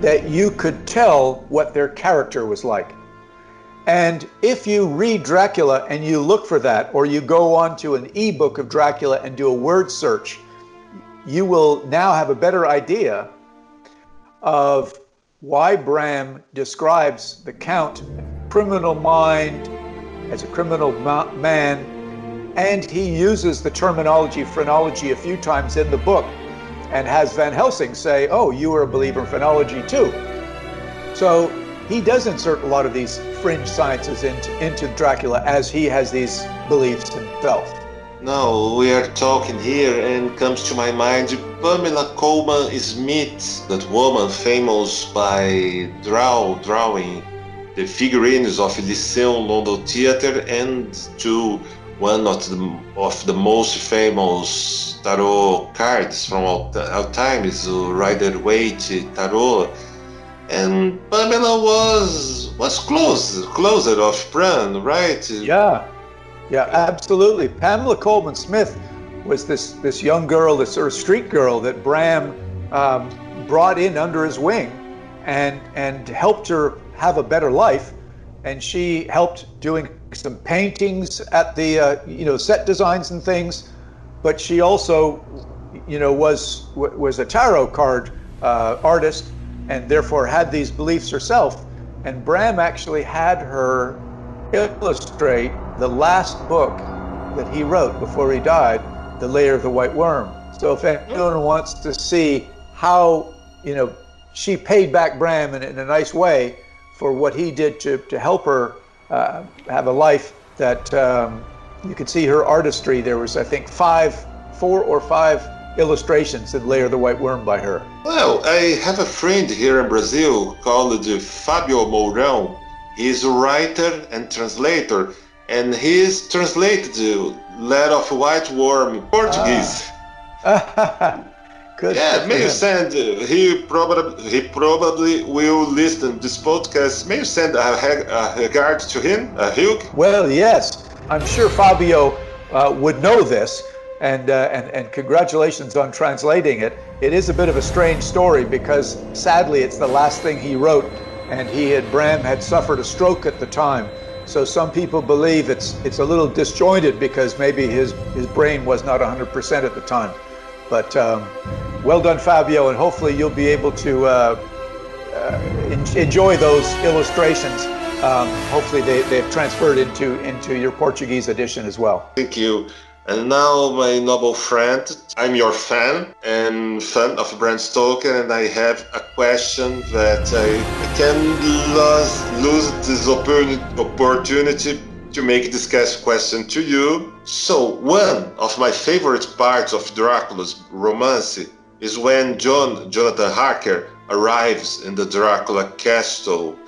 that you could tell what their character was like. And if you read Dracula and you look for that, or you go onto an ebook of Dracula and do a word search, you will now have a better idea of why Bram describes the Count criminal mind as a criminal ma- man, and he uses the terminology phrenology a few times in the book, and has Van Helsing say, "Oh, you are a believer in phrenology too." So he does insert a lot of these fringe sciences into, into Dracula as he has these beliefs himself. Now we are talking here and comes to my mind Pamela Colman Smith, that woman famous by draw drawing the figurines of Lyceum London Theatre and to one of the, of the most famous tarot cards from all, all time Rider Waite Tarot and Pamela was was close closer of Bram, right? Yeah, yeah, absolutely. Pamela Colman Smith was this this young girl, this sort of street girl that Bram um, brought in under his wing, and and helped her have a better life. And she helped doing some paintings at the uh, you know set designs and things, but she also you know was was a tarot card uh, artist and therefore had these beliefs herself. And Bram actually had her illustrate the last book that he wrote before he died, The Lair of the White Worm. So if anyone wants to see how, you know, she paid back Bram in, in a nice way for what he did to, to help her uh, have a life that um, you could see her artistry. There was, I think, five, four or five illustrations that layer the White Worm by her. Well, I have a friend here in Brazil called Fabio Mourão. He's a writer and translator, and he's translated the Lair of White Worm in Portuguese. Ah. Good. Yeah, may you send? Uh, he probably he probably will listen to this podcast. May you send a, a regard to him, a hug? Well, yes, I'm sure Fabio uh, would know this and, uh, and, and congratulations on translating it. It is a bit of a strange story because sadly it's the last thing he wrote, and he had Bram had suffered a stroke at the time. So some people believe it's it's a little disjointed because maybe his his brain was not 100% at the time. But um, well done, Fabio, and hopefully you'll be able to uh, uh, enjoy those illustrations. Um, hopefully they, they've transferred into into your Portuguese edition as well. Thank you. And now, my noble friend, I'm your fan and fan of Bram Stoker, and I have a question that I, I can lose, lose this opportunity to make this question to you. So, one of my favorite parts of Dracula's romance is when John Jonathan Harker arrives in the Dracula castle.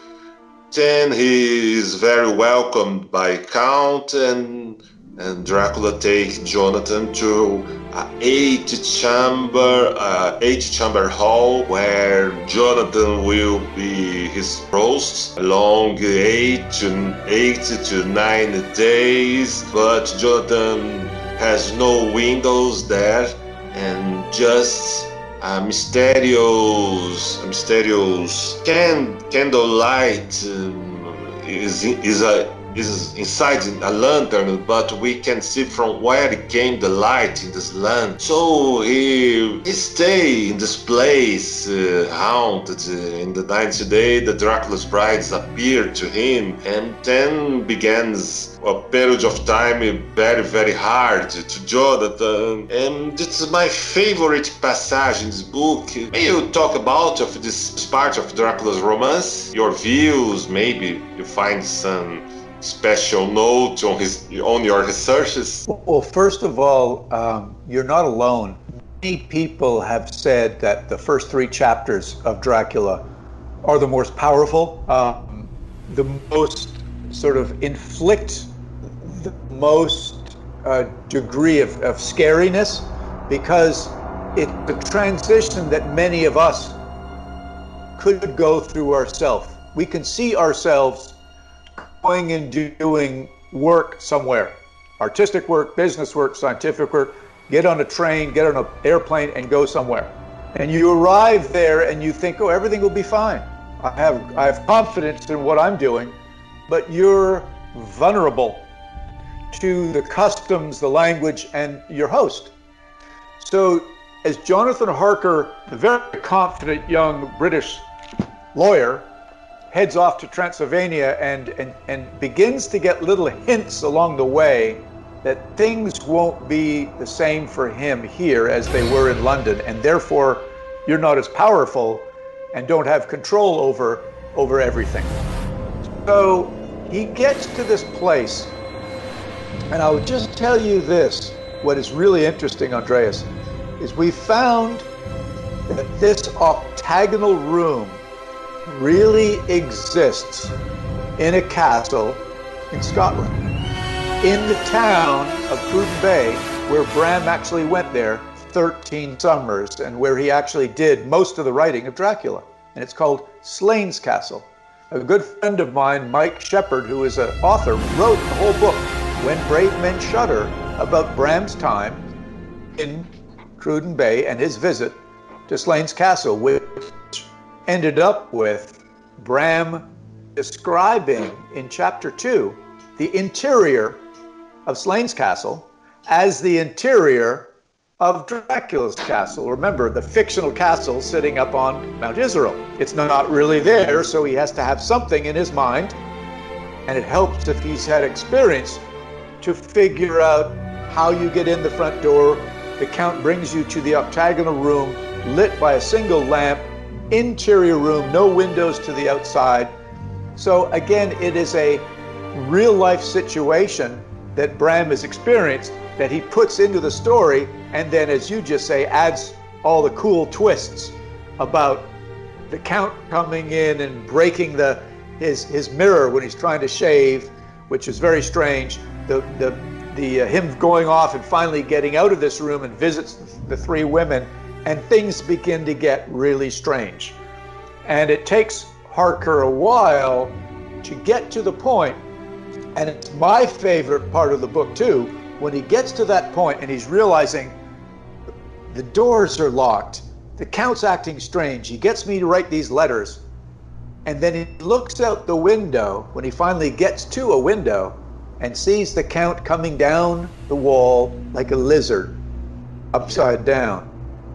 Then he is very welcomed by Count and and Dracula takes Jonathan to a eight chamber uh, eight chamber hall where Jonathan will be his host along eight to eight to nine days. But Jonathan has no windows there and just a mysterious, a mysterious can, candlelight um, is is a is inside a lantern, but we can see from where came the light in this land. So he, he stay in this place uh, haunted. Uh, in the ninth day, the Dracula's brides appear to him, and then begins a period of time very, very hard to Jonathan. And it's my favorite passage in this book. May you talk about of this part of Dracula's romance? Your views, maybe you find some special note on his on your researches? Well, first of all, um, you're not alone. Many people have said that the first three chapters of Dracula are the most powerful, um, the most sort of inflict the most uh, degree of, of scariness because it's a transition that many of us could go through ourselves. We can see ourselves going and doing work somewhere artistic work, business work, scientific work. Get on a train, get on an airplane, and go somewhere. And you arrive there and you think, oh, everything will be fine. I have, I have confidence in what I'm doing, but you're vulnerable to the customs, the language, and your host. So, as Jonathan Harker, the very confident young British lawyer, heads off to Transylvania and, and, and begins to get little hints along the way that things won't be the same for him here as they were in London, and therefore you're not as powerful and don't have control over over everything. So he gets to this place, and I'll just tell you this: what is really interesting, Andreas, is we found that this octagonal room really exists in a castle in Scotland. In the town of Cruden Bay, where Bram actually went there 13 summers and where he actually did most of the writing of Dracula. And it's called Slains Castle. A good friend of mine, Mike Shepherd, who is an author, wrote the whole book, When Brave Men Shudder, about Bram's time in Cruden Bay and his visit to Slains Castle, which ended up with Bram describing in chapter two the interior of Slains Castle as the interior of Dracula's castle. Remember, the fictional castle sitting up on Mount Izvorul. It's not really there, so he has to have something in his mind. And it helps if he's had experience to figure out how you get in the front door. The Count brings you to the octagonal room lit by a single lamp interior room, no windows to the outside. So again, it is a real life situation that Bram has experienced that he puts into the story, and then, as you just say, adds all the cool twists about the Count coming in and breaking the his his mirror when he's trying to shave, which is very strange. The the the uh, him going off and finally getting out of this room and visits the three women and things begin to get really strange. And it takes Harker a while to get to the point, and it's my favorite part of the book too, when he gets to that point and he's realizing the doors are locked, the Count's acting strange, he gets me to write these letters, and then he looks out the window when he finally gets to a window and sees the Count coming down the wall like a lizard upside down.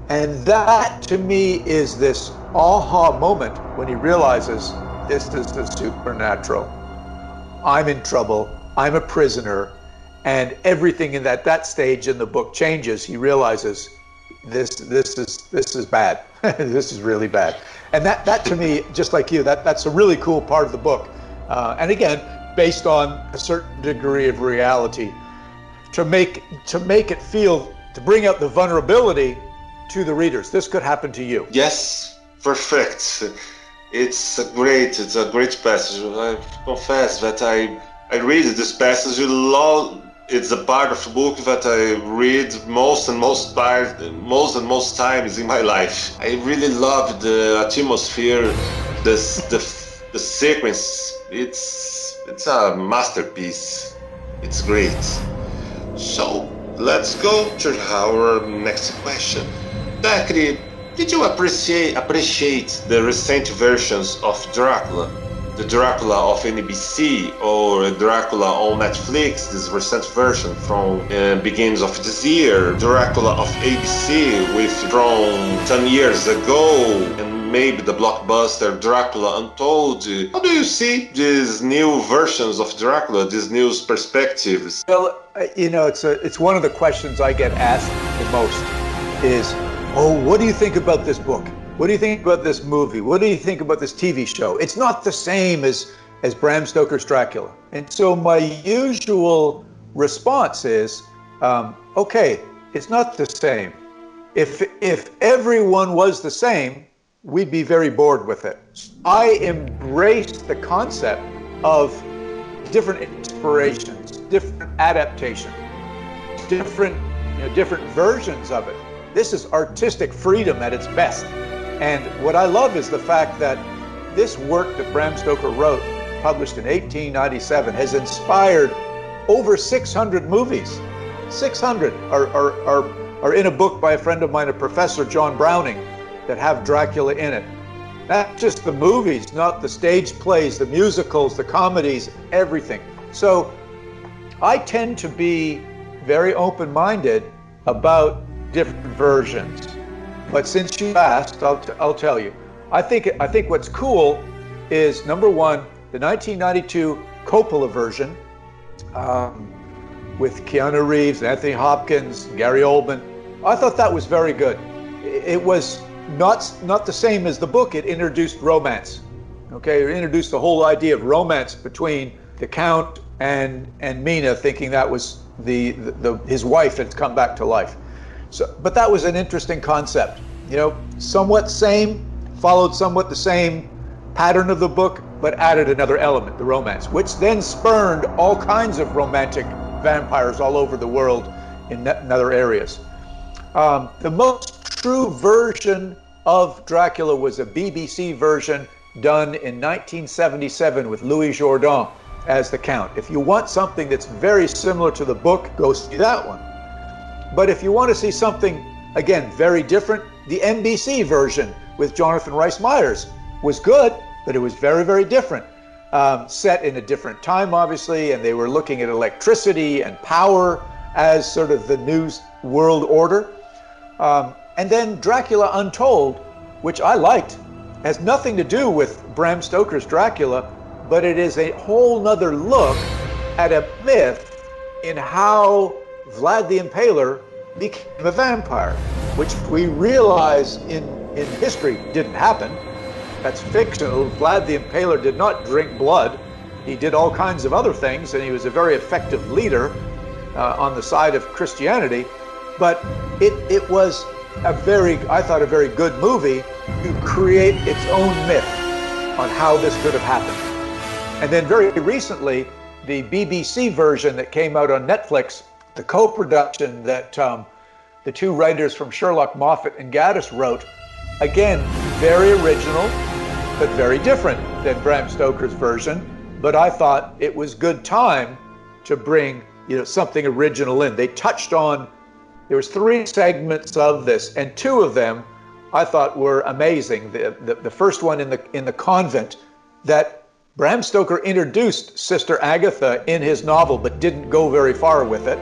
And that to me is this aha moment when he realizes this is the supernatural. I'm in trouble. I'm a prisoner. And everything in that, that stage in the book changes. He realizes this this is this is bad. this is really bad. And that, that to me, just like you, that, that's a really cool part of the book. Uh, and again, based on a certain degree of reality, to make to make it feel to bring out the vulnerability to the readers. This could happen to you. Yes, perfect. It's a great, it's a great passage. I confess that I I read this passage a lot. It's a part of the book that I read most and most part, most and most times in my life. I really love the atmosphere, this the the sequence. It's it's a masterpiece. It's great. So let's go to our next question. Dacre, did you appreciate appreciate the recent versions of Dracula? The Dracula of NBC or Dracula on Netflix, this recent version from uh, beginnings of this year, Dracula of ABC with from 10 years ago, and maybe the blockbuster Dracula Untold. How do you see these new versions of Dracula, these new perspectives? Well, uh, you know, it's a, it's one of the questions I get asked the most is, oh, what do you think about this book? What do you think about this movie? What do you think about this TV show? It's not the same as as Bram Stoker's Dracula. And so my usual response is, um, okay, it's not the same. If if everyone was the same, we'd be very bored with it. I embrace the concept of different inspirations, different adaptation, different you know, different versions of it. This is artistic freedom at its best. And what I love is the fact that this work that Bram Stoker wrote, published in 1897, has inspired over 600 movies. 600 are, are, are, are in a book by a friend of mine, a professor, John Browning, that have Dracula in it. Not just the movies, not the stage plays, the musicals, the comedies, everything. So I tend to be very open minded about different versions. But since you asked, I'll, t- I'll tell you. I think I think what's cool is number one, the 1992 Coppola version um, with Keanu Reeves, Anthony Hopkins, Gary Oldman. I thought that was very good. It was not not the same as the book. It introduced romance. Okay, it introduced the whole idea of romance between the Count and and Mina, thinking that was the, the, the his wife had come back to life. So, but that was an interesting concept. You know, somewhat same, followed somewhat the same pattern of the book, but added another element, the romance, which then spurned all kinds of romantic vampires all over the world in, in other areas. Um, the most true version of Dracula was a BBC version done in 1977 with Louis Jourdan as the Count. If you want something that's very similar to the book, go see that one. But if you want to see something, again, very different, the NBC version with Jonathan Rhys Meyers was good, but it was very, very different. Um, set in a different time, obviously, and they were looking at electricity and power as sort of the new world order. Um, and then Dracula Untold, which I liked, has nothing to do with Bram Stoker's Dracula, but it is a whole nother look at a myth in how Vlad the Impaler became a vampire, which we realize in, in history didn't happen. That's fictional. Vlad the Impaler did not drink blood. He did all kinds of other things, and he was a very effective leader uh, on the side of Christianity. But it, it was a very, I thought, a very good movie to create its own myth on how this could have happened. And then very recently, the BBC version that came out on Netflix the co-production that um, the two writers from Sherlock Moffat and Gatiss wrote. Again, very original, but very different than Bram Stoker's version. But I thought it was good time to bring you know something original in. They touched on there was three segments of this, and two of them I thought were amazing. The, the, the first one in the in the convent that Bram Stoker introduced Sister Agatha in his novel, but didn't go very far with it.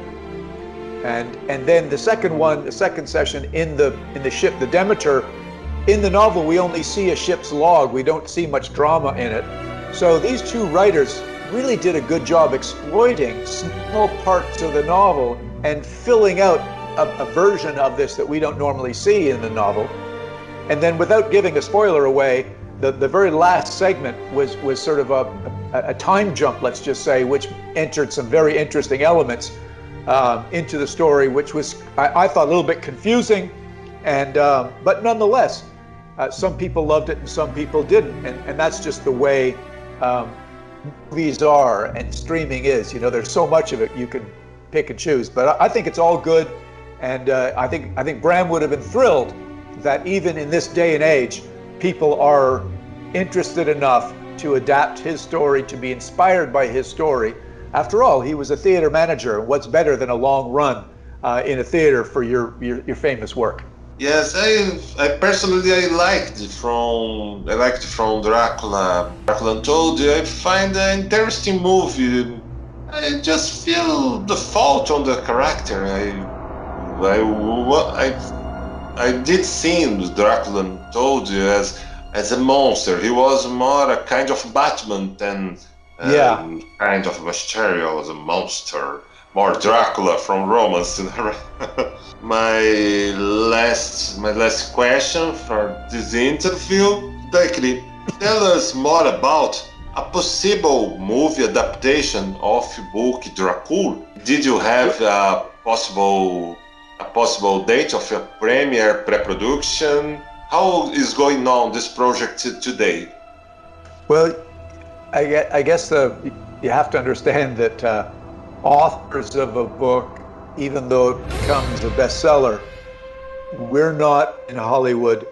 And and then the second one, the second session in the in the ship, the Demeter, in the novel we only see a ship's log. We don't see much drama in it. So these two writers really did a good job exploiting small parts of the novel and filling out a, a version of this that we don't normally see in the novel. And then without giving a spoiler away, the, the very last segment was, was sort of a, a, a time jump, let's just say, which entered some very interesting elements um, into the story, which was I, I, thought a little bit confusing, and um, but nonetheless, Uh, some people loved it and some people didn't, and, and that's just the way um, movies are and streaming is. You know, there's so much of it you can pick and choose. But I, I think it's all good, and uh, I think I think Bram would have been thrilled that even in this day and age, people are interested enough to adapt his story to be inspired by his story. After all, he was a theater manager. What's better than a long run uh, in a theater for your, your, your famous work? Yes, I, I personally I liked from I liked from Dracula, Dracula Untold. I find an interesting movie. I just feel the fault on the character. I I I, I did see Dracula Untold as as a monster. He was more a kind of Batman than yeah. Um, kind of Mysterio as a monster more Dracula from Romance. my last my last question for this interview, Dacre, tell us more about a possible movie adaptation of book Dracula. Did you have a possible a possible date of a premiere pre-production? How is going on this project today? Well, I guess the, you have to understand that. Uh, authors of a book, even though it becomes a bestseller, we're not in Hollywood.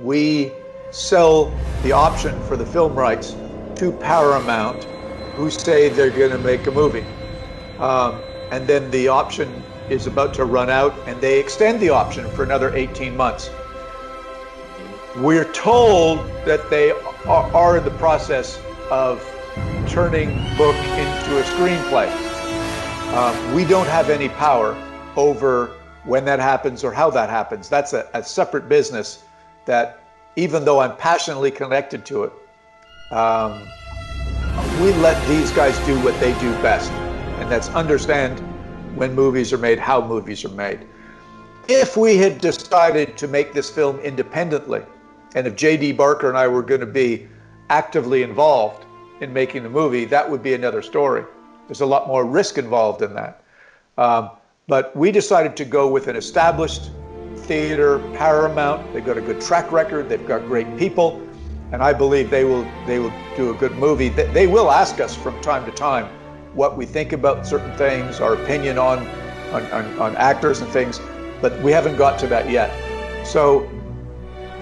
We sell the option for the film rights to Paramount, who say they're going to make a movie. Um, and then the option is about to run out, and they extend the option for another 18 months. We're told that they are in the process of turning book into a screenplay. Um, we don't have any power over when that happens or how that happens. That's a, a, separate business that, even though I'm passionately connected to it, um, we let these guys do what they do best, and that's understand when movies are made, how movies are made. If we had decided to make this film independently, and if J.D. Barker and I were going to be actively involved in making the movie, that would be another story. There's a lot more risk involved in that. Um, but we decided to go with an established theater, Paramount. They've got a good track record. They've got great people, and I believe they will they will do a good movie. They, they will ask us from time to time what we think about certain things, our opinion on on, on, on actors and things, but we haven't got to that yet. So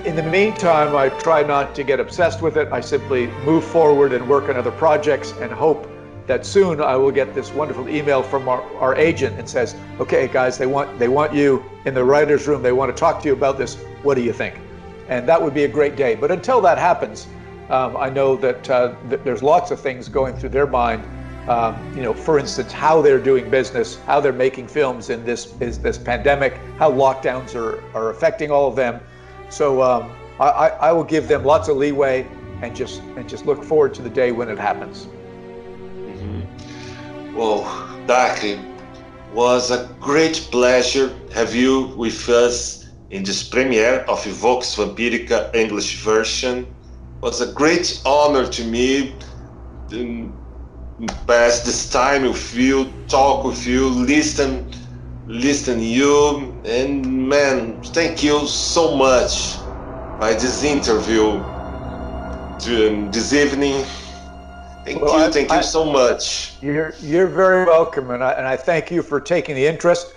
in the meantime, I try not to get obsessed with it. I simply move forward and work on other projects and hope that soon I will get this wonderful email from our, our agent and says, okay, guys, they want, they want you in the writer's room. They want to talk to you about this. What do you think? And that would be a great day. But until that happens, um, I know that, uh, there's lots of things going through their mind. Um, you know, for instance, how they're doing business, how they're making films in this is this pandemic, how lockdowns are, are affecting all of them. So um, I, I will give them lots of leeway and just and just look forward to the day when it happens. Well, Dacre, was a great pleasure have you with us in this premiere of Vox Vampirica English version. It was a great honor to me to pass this time with you, talk with you, listen, listen you, and man, thank you so much by this interview to, this evening. Thank well, you. I, thank I, you so much. You're you're very welcome, and I and I thank you for taking the interest.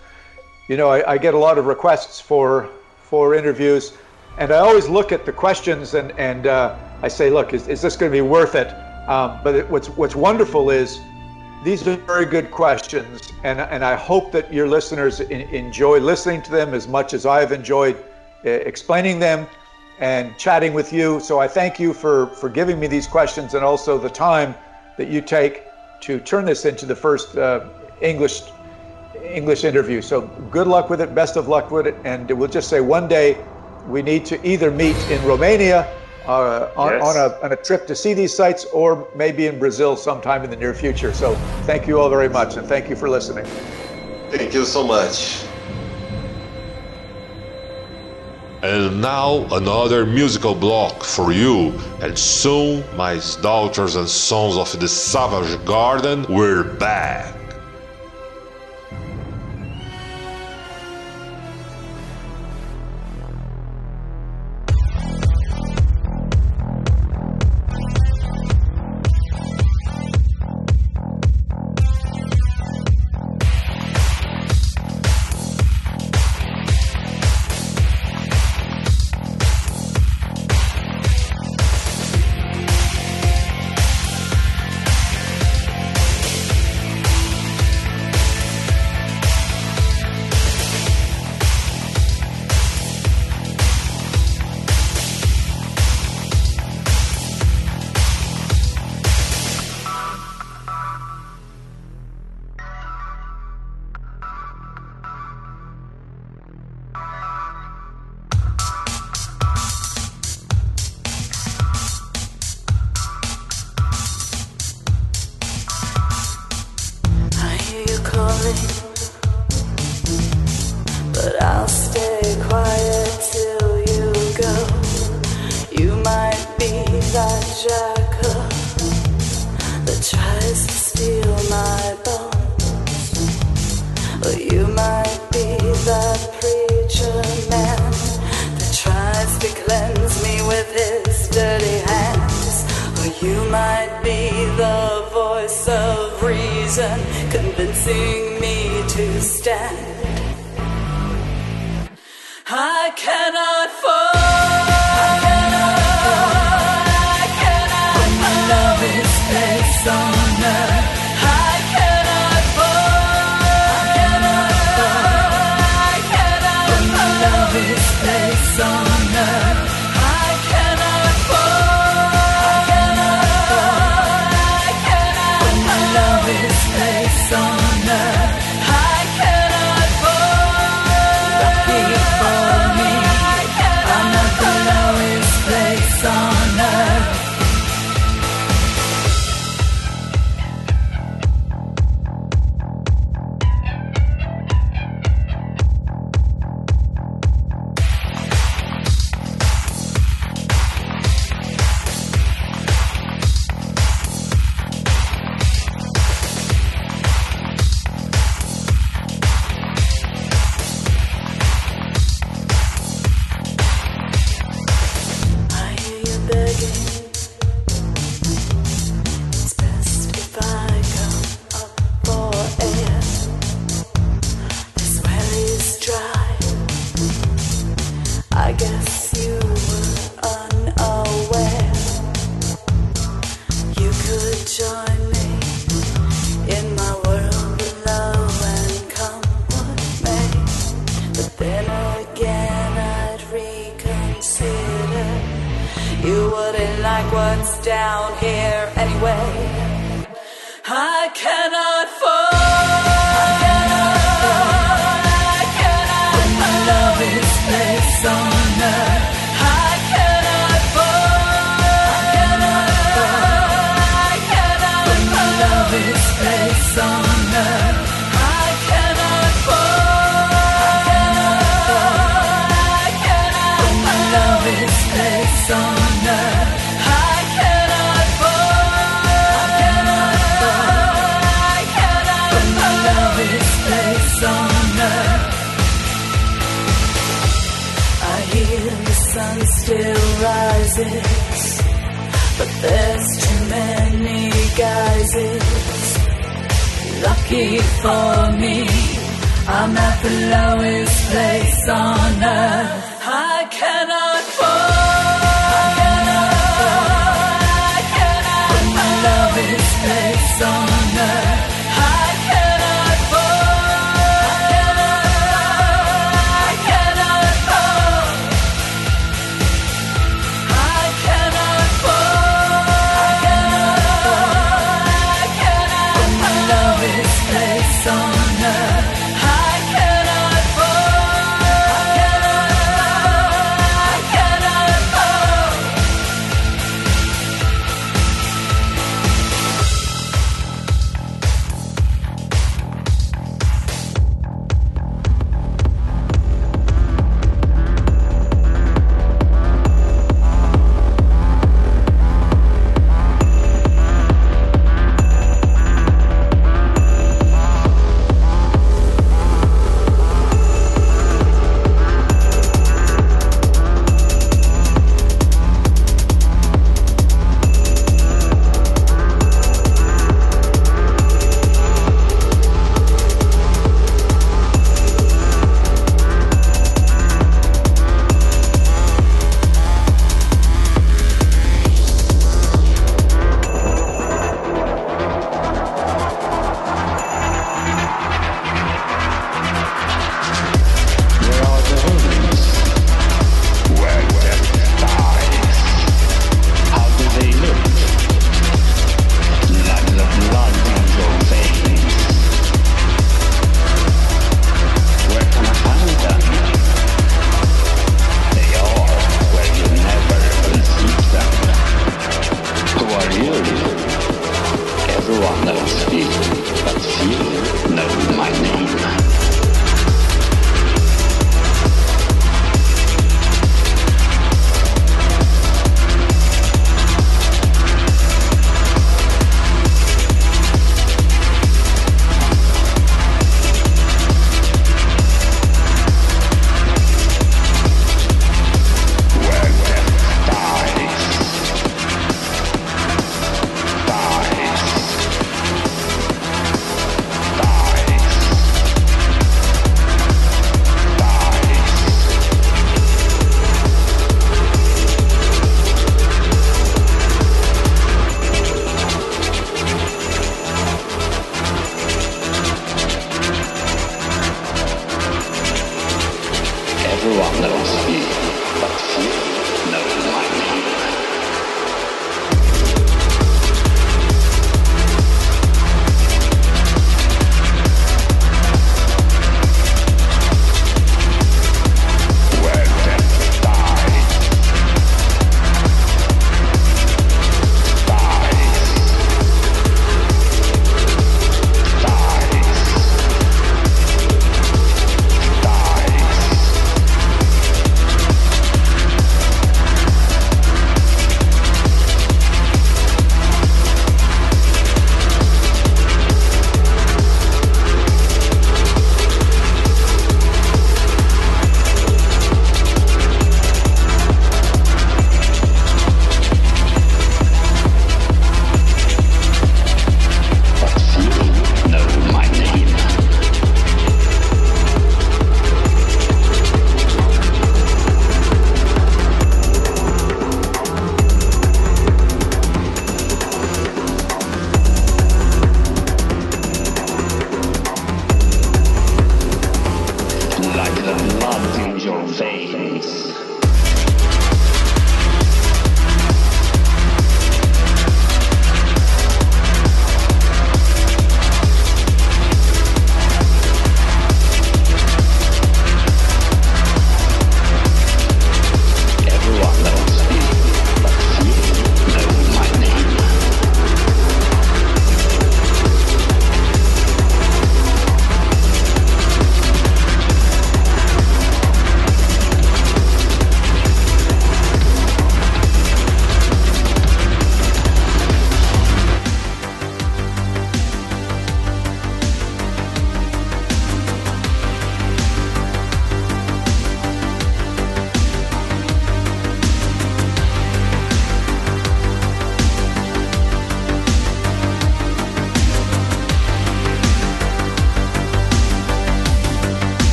You know, I, I get a lot of requests for for interviews, and I always look at the questions and and uh, I say, look, is, is this going to be worth it? Um, but it, what's what's wonderful is these are very good questions, and and I hope that your listeners in, enjoy listening to them as much as I've enjoyed uh, explaining them and chatting with you. So I thank you for, for giving me these questions and also the time that you take to turn this into the first uh, English English interview. So good luck with it, best of luck with it, and we'll just say one day we need to either meet in Romania uh, on, yes. on, a, on a trip to see these sites or maybe in Brazil sometime in the near future. So thank you all very much and thank you for listening. Thank you so much. And now another musical block for you, and soon, my daughters and sons of the Savage Garden, we're back.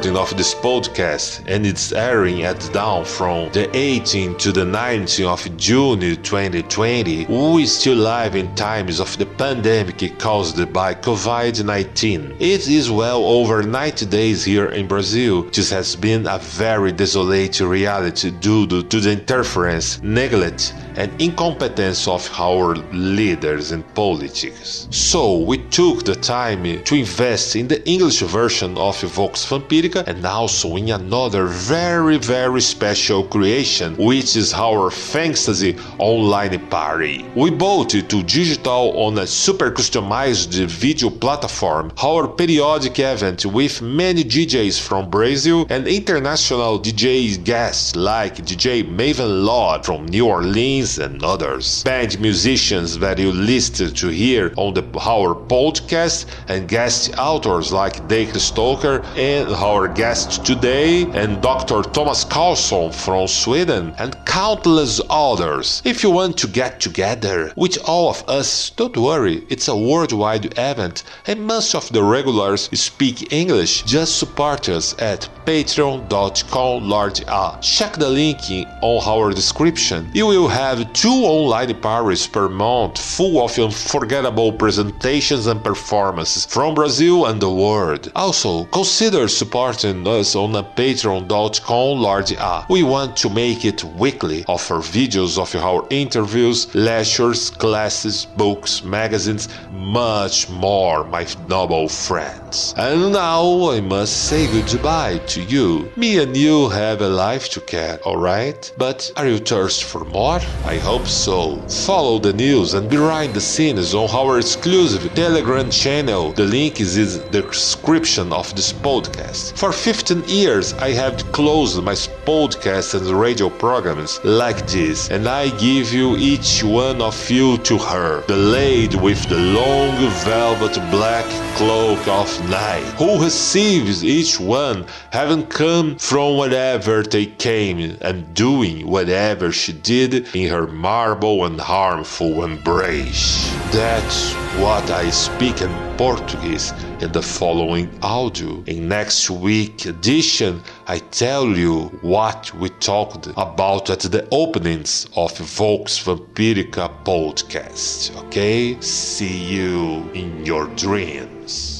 Recording of this podcast and its airing at dawn from the 18th to the 19th of June 2020, we still live in times of the pandemic caused by COVID-19. It is well over 90 days here in Brazil. This has been a very desolate reality due to the interference, neglect, and incompetence of our leaders in politics. So we took the time to invest in the English version of Vox Vampirica and also in another very very special creation, which is our Fantasy online party. We bought it to digital on a super customized video platform, our periodic event with many DJs from Brazil and international DJ guests like DJ Maven Lord from New Orleans and others. Band musicians that you listed to hear on the our podcast and guest authors like Dave Stoker and our guest today and Dr. Thomas Carlson from Sweden and countless others. If you want to get together with all of us, don't worry, it's a worldwide event and most of the regulars speak English. Just support us at patreon.com A. Uh, check the link on our description. You will have two online parties per month full of unforgettable presentations and performances from Brazil and the world. Also, consider supporting us on patreon.com Lord A. We want to make it weekly, offer videos of our interviews, lectures, classes, books, magazines, much more, my noble friends. And now I must say goodbye to you. Me and you have a life to care, alright? But are you thirsty for more? I hope so. Follow the news and behind the scenes on our exclusive Telegram channel. The link is in the description of this podcast. For 15 years, I have closed my podcast and radio programs like this, and I give you each one of you to her, the lady with the long velvet black cloak of night, who receives each one having come from wherever they came and doing whatever she did in her marble and harmful embrace. That's what I speak in Portuguese in the following audio. In next week edition, I tell you what we talked about at the openings of Vox Vampirica podcast. Okay? See you in your dreams.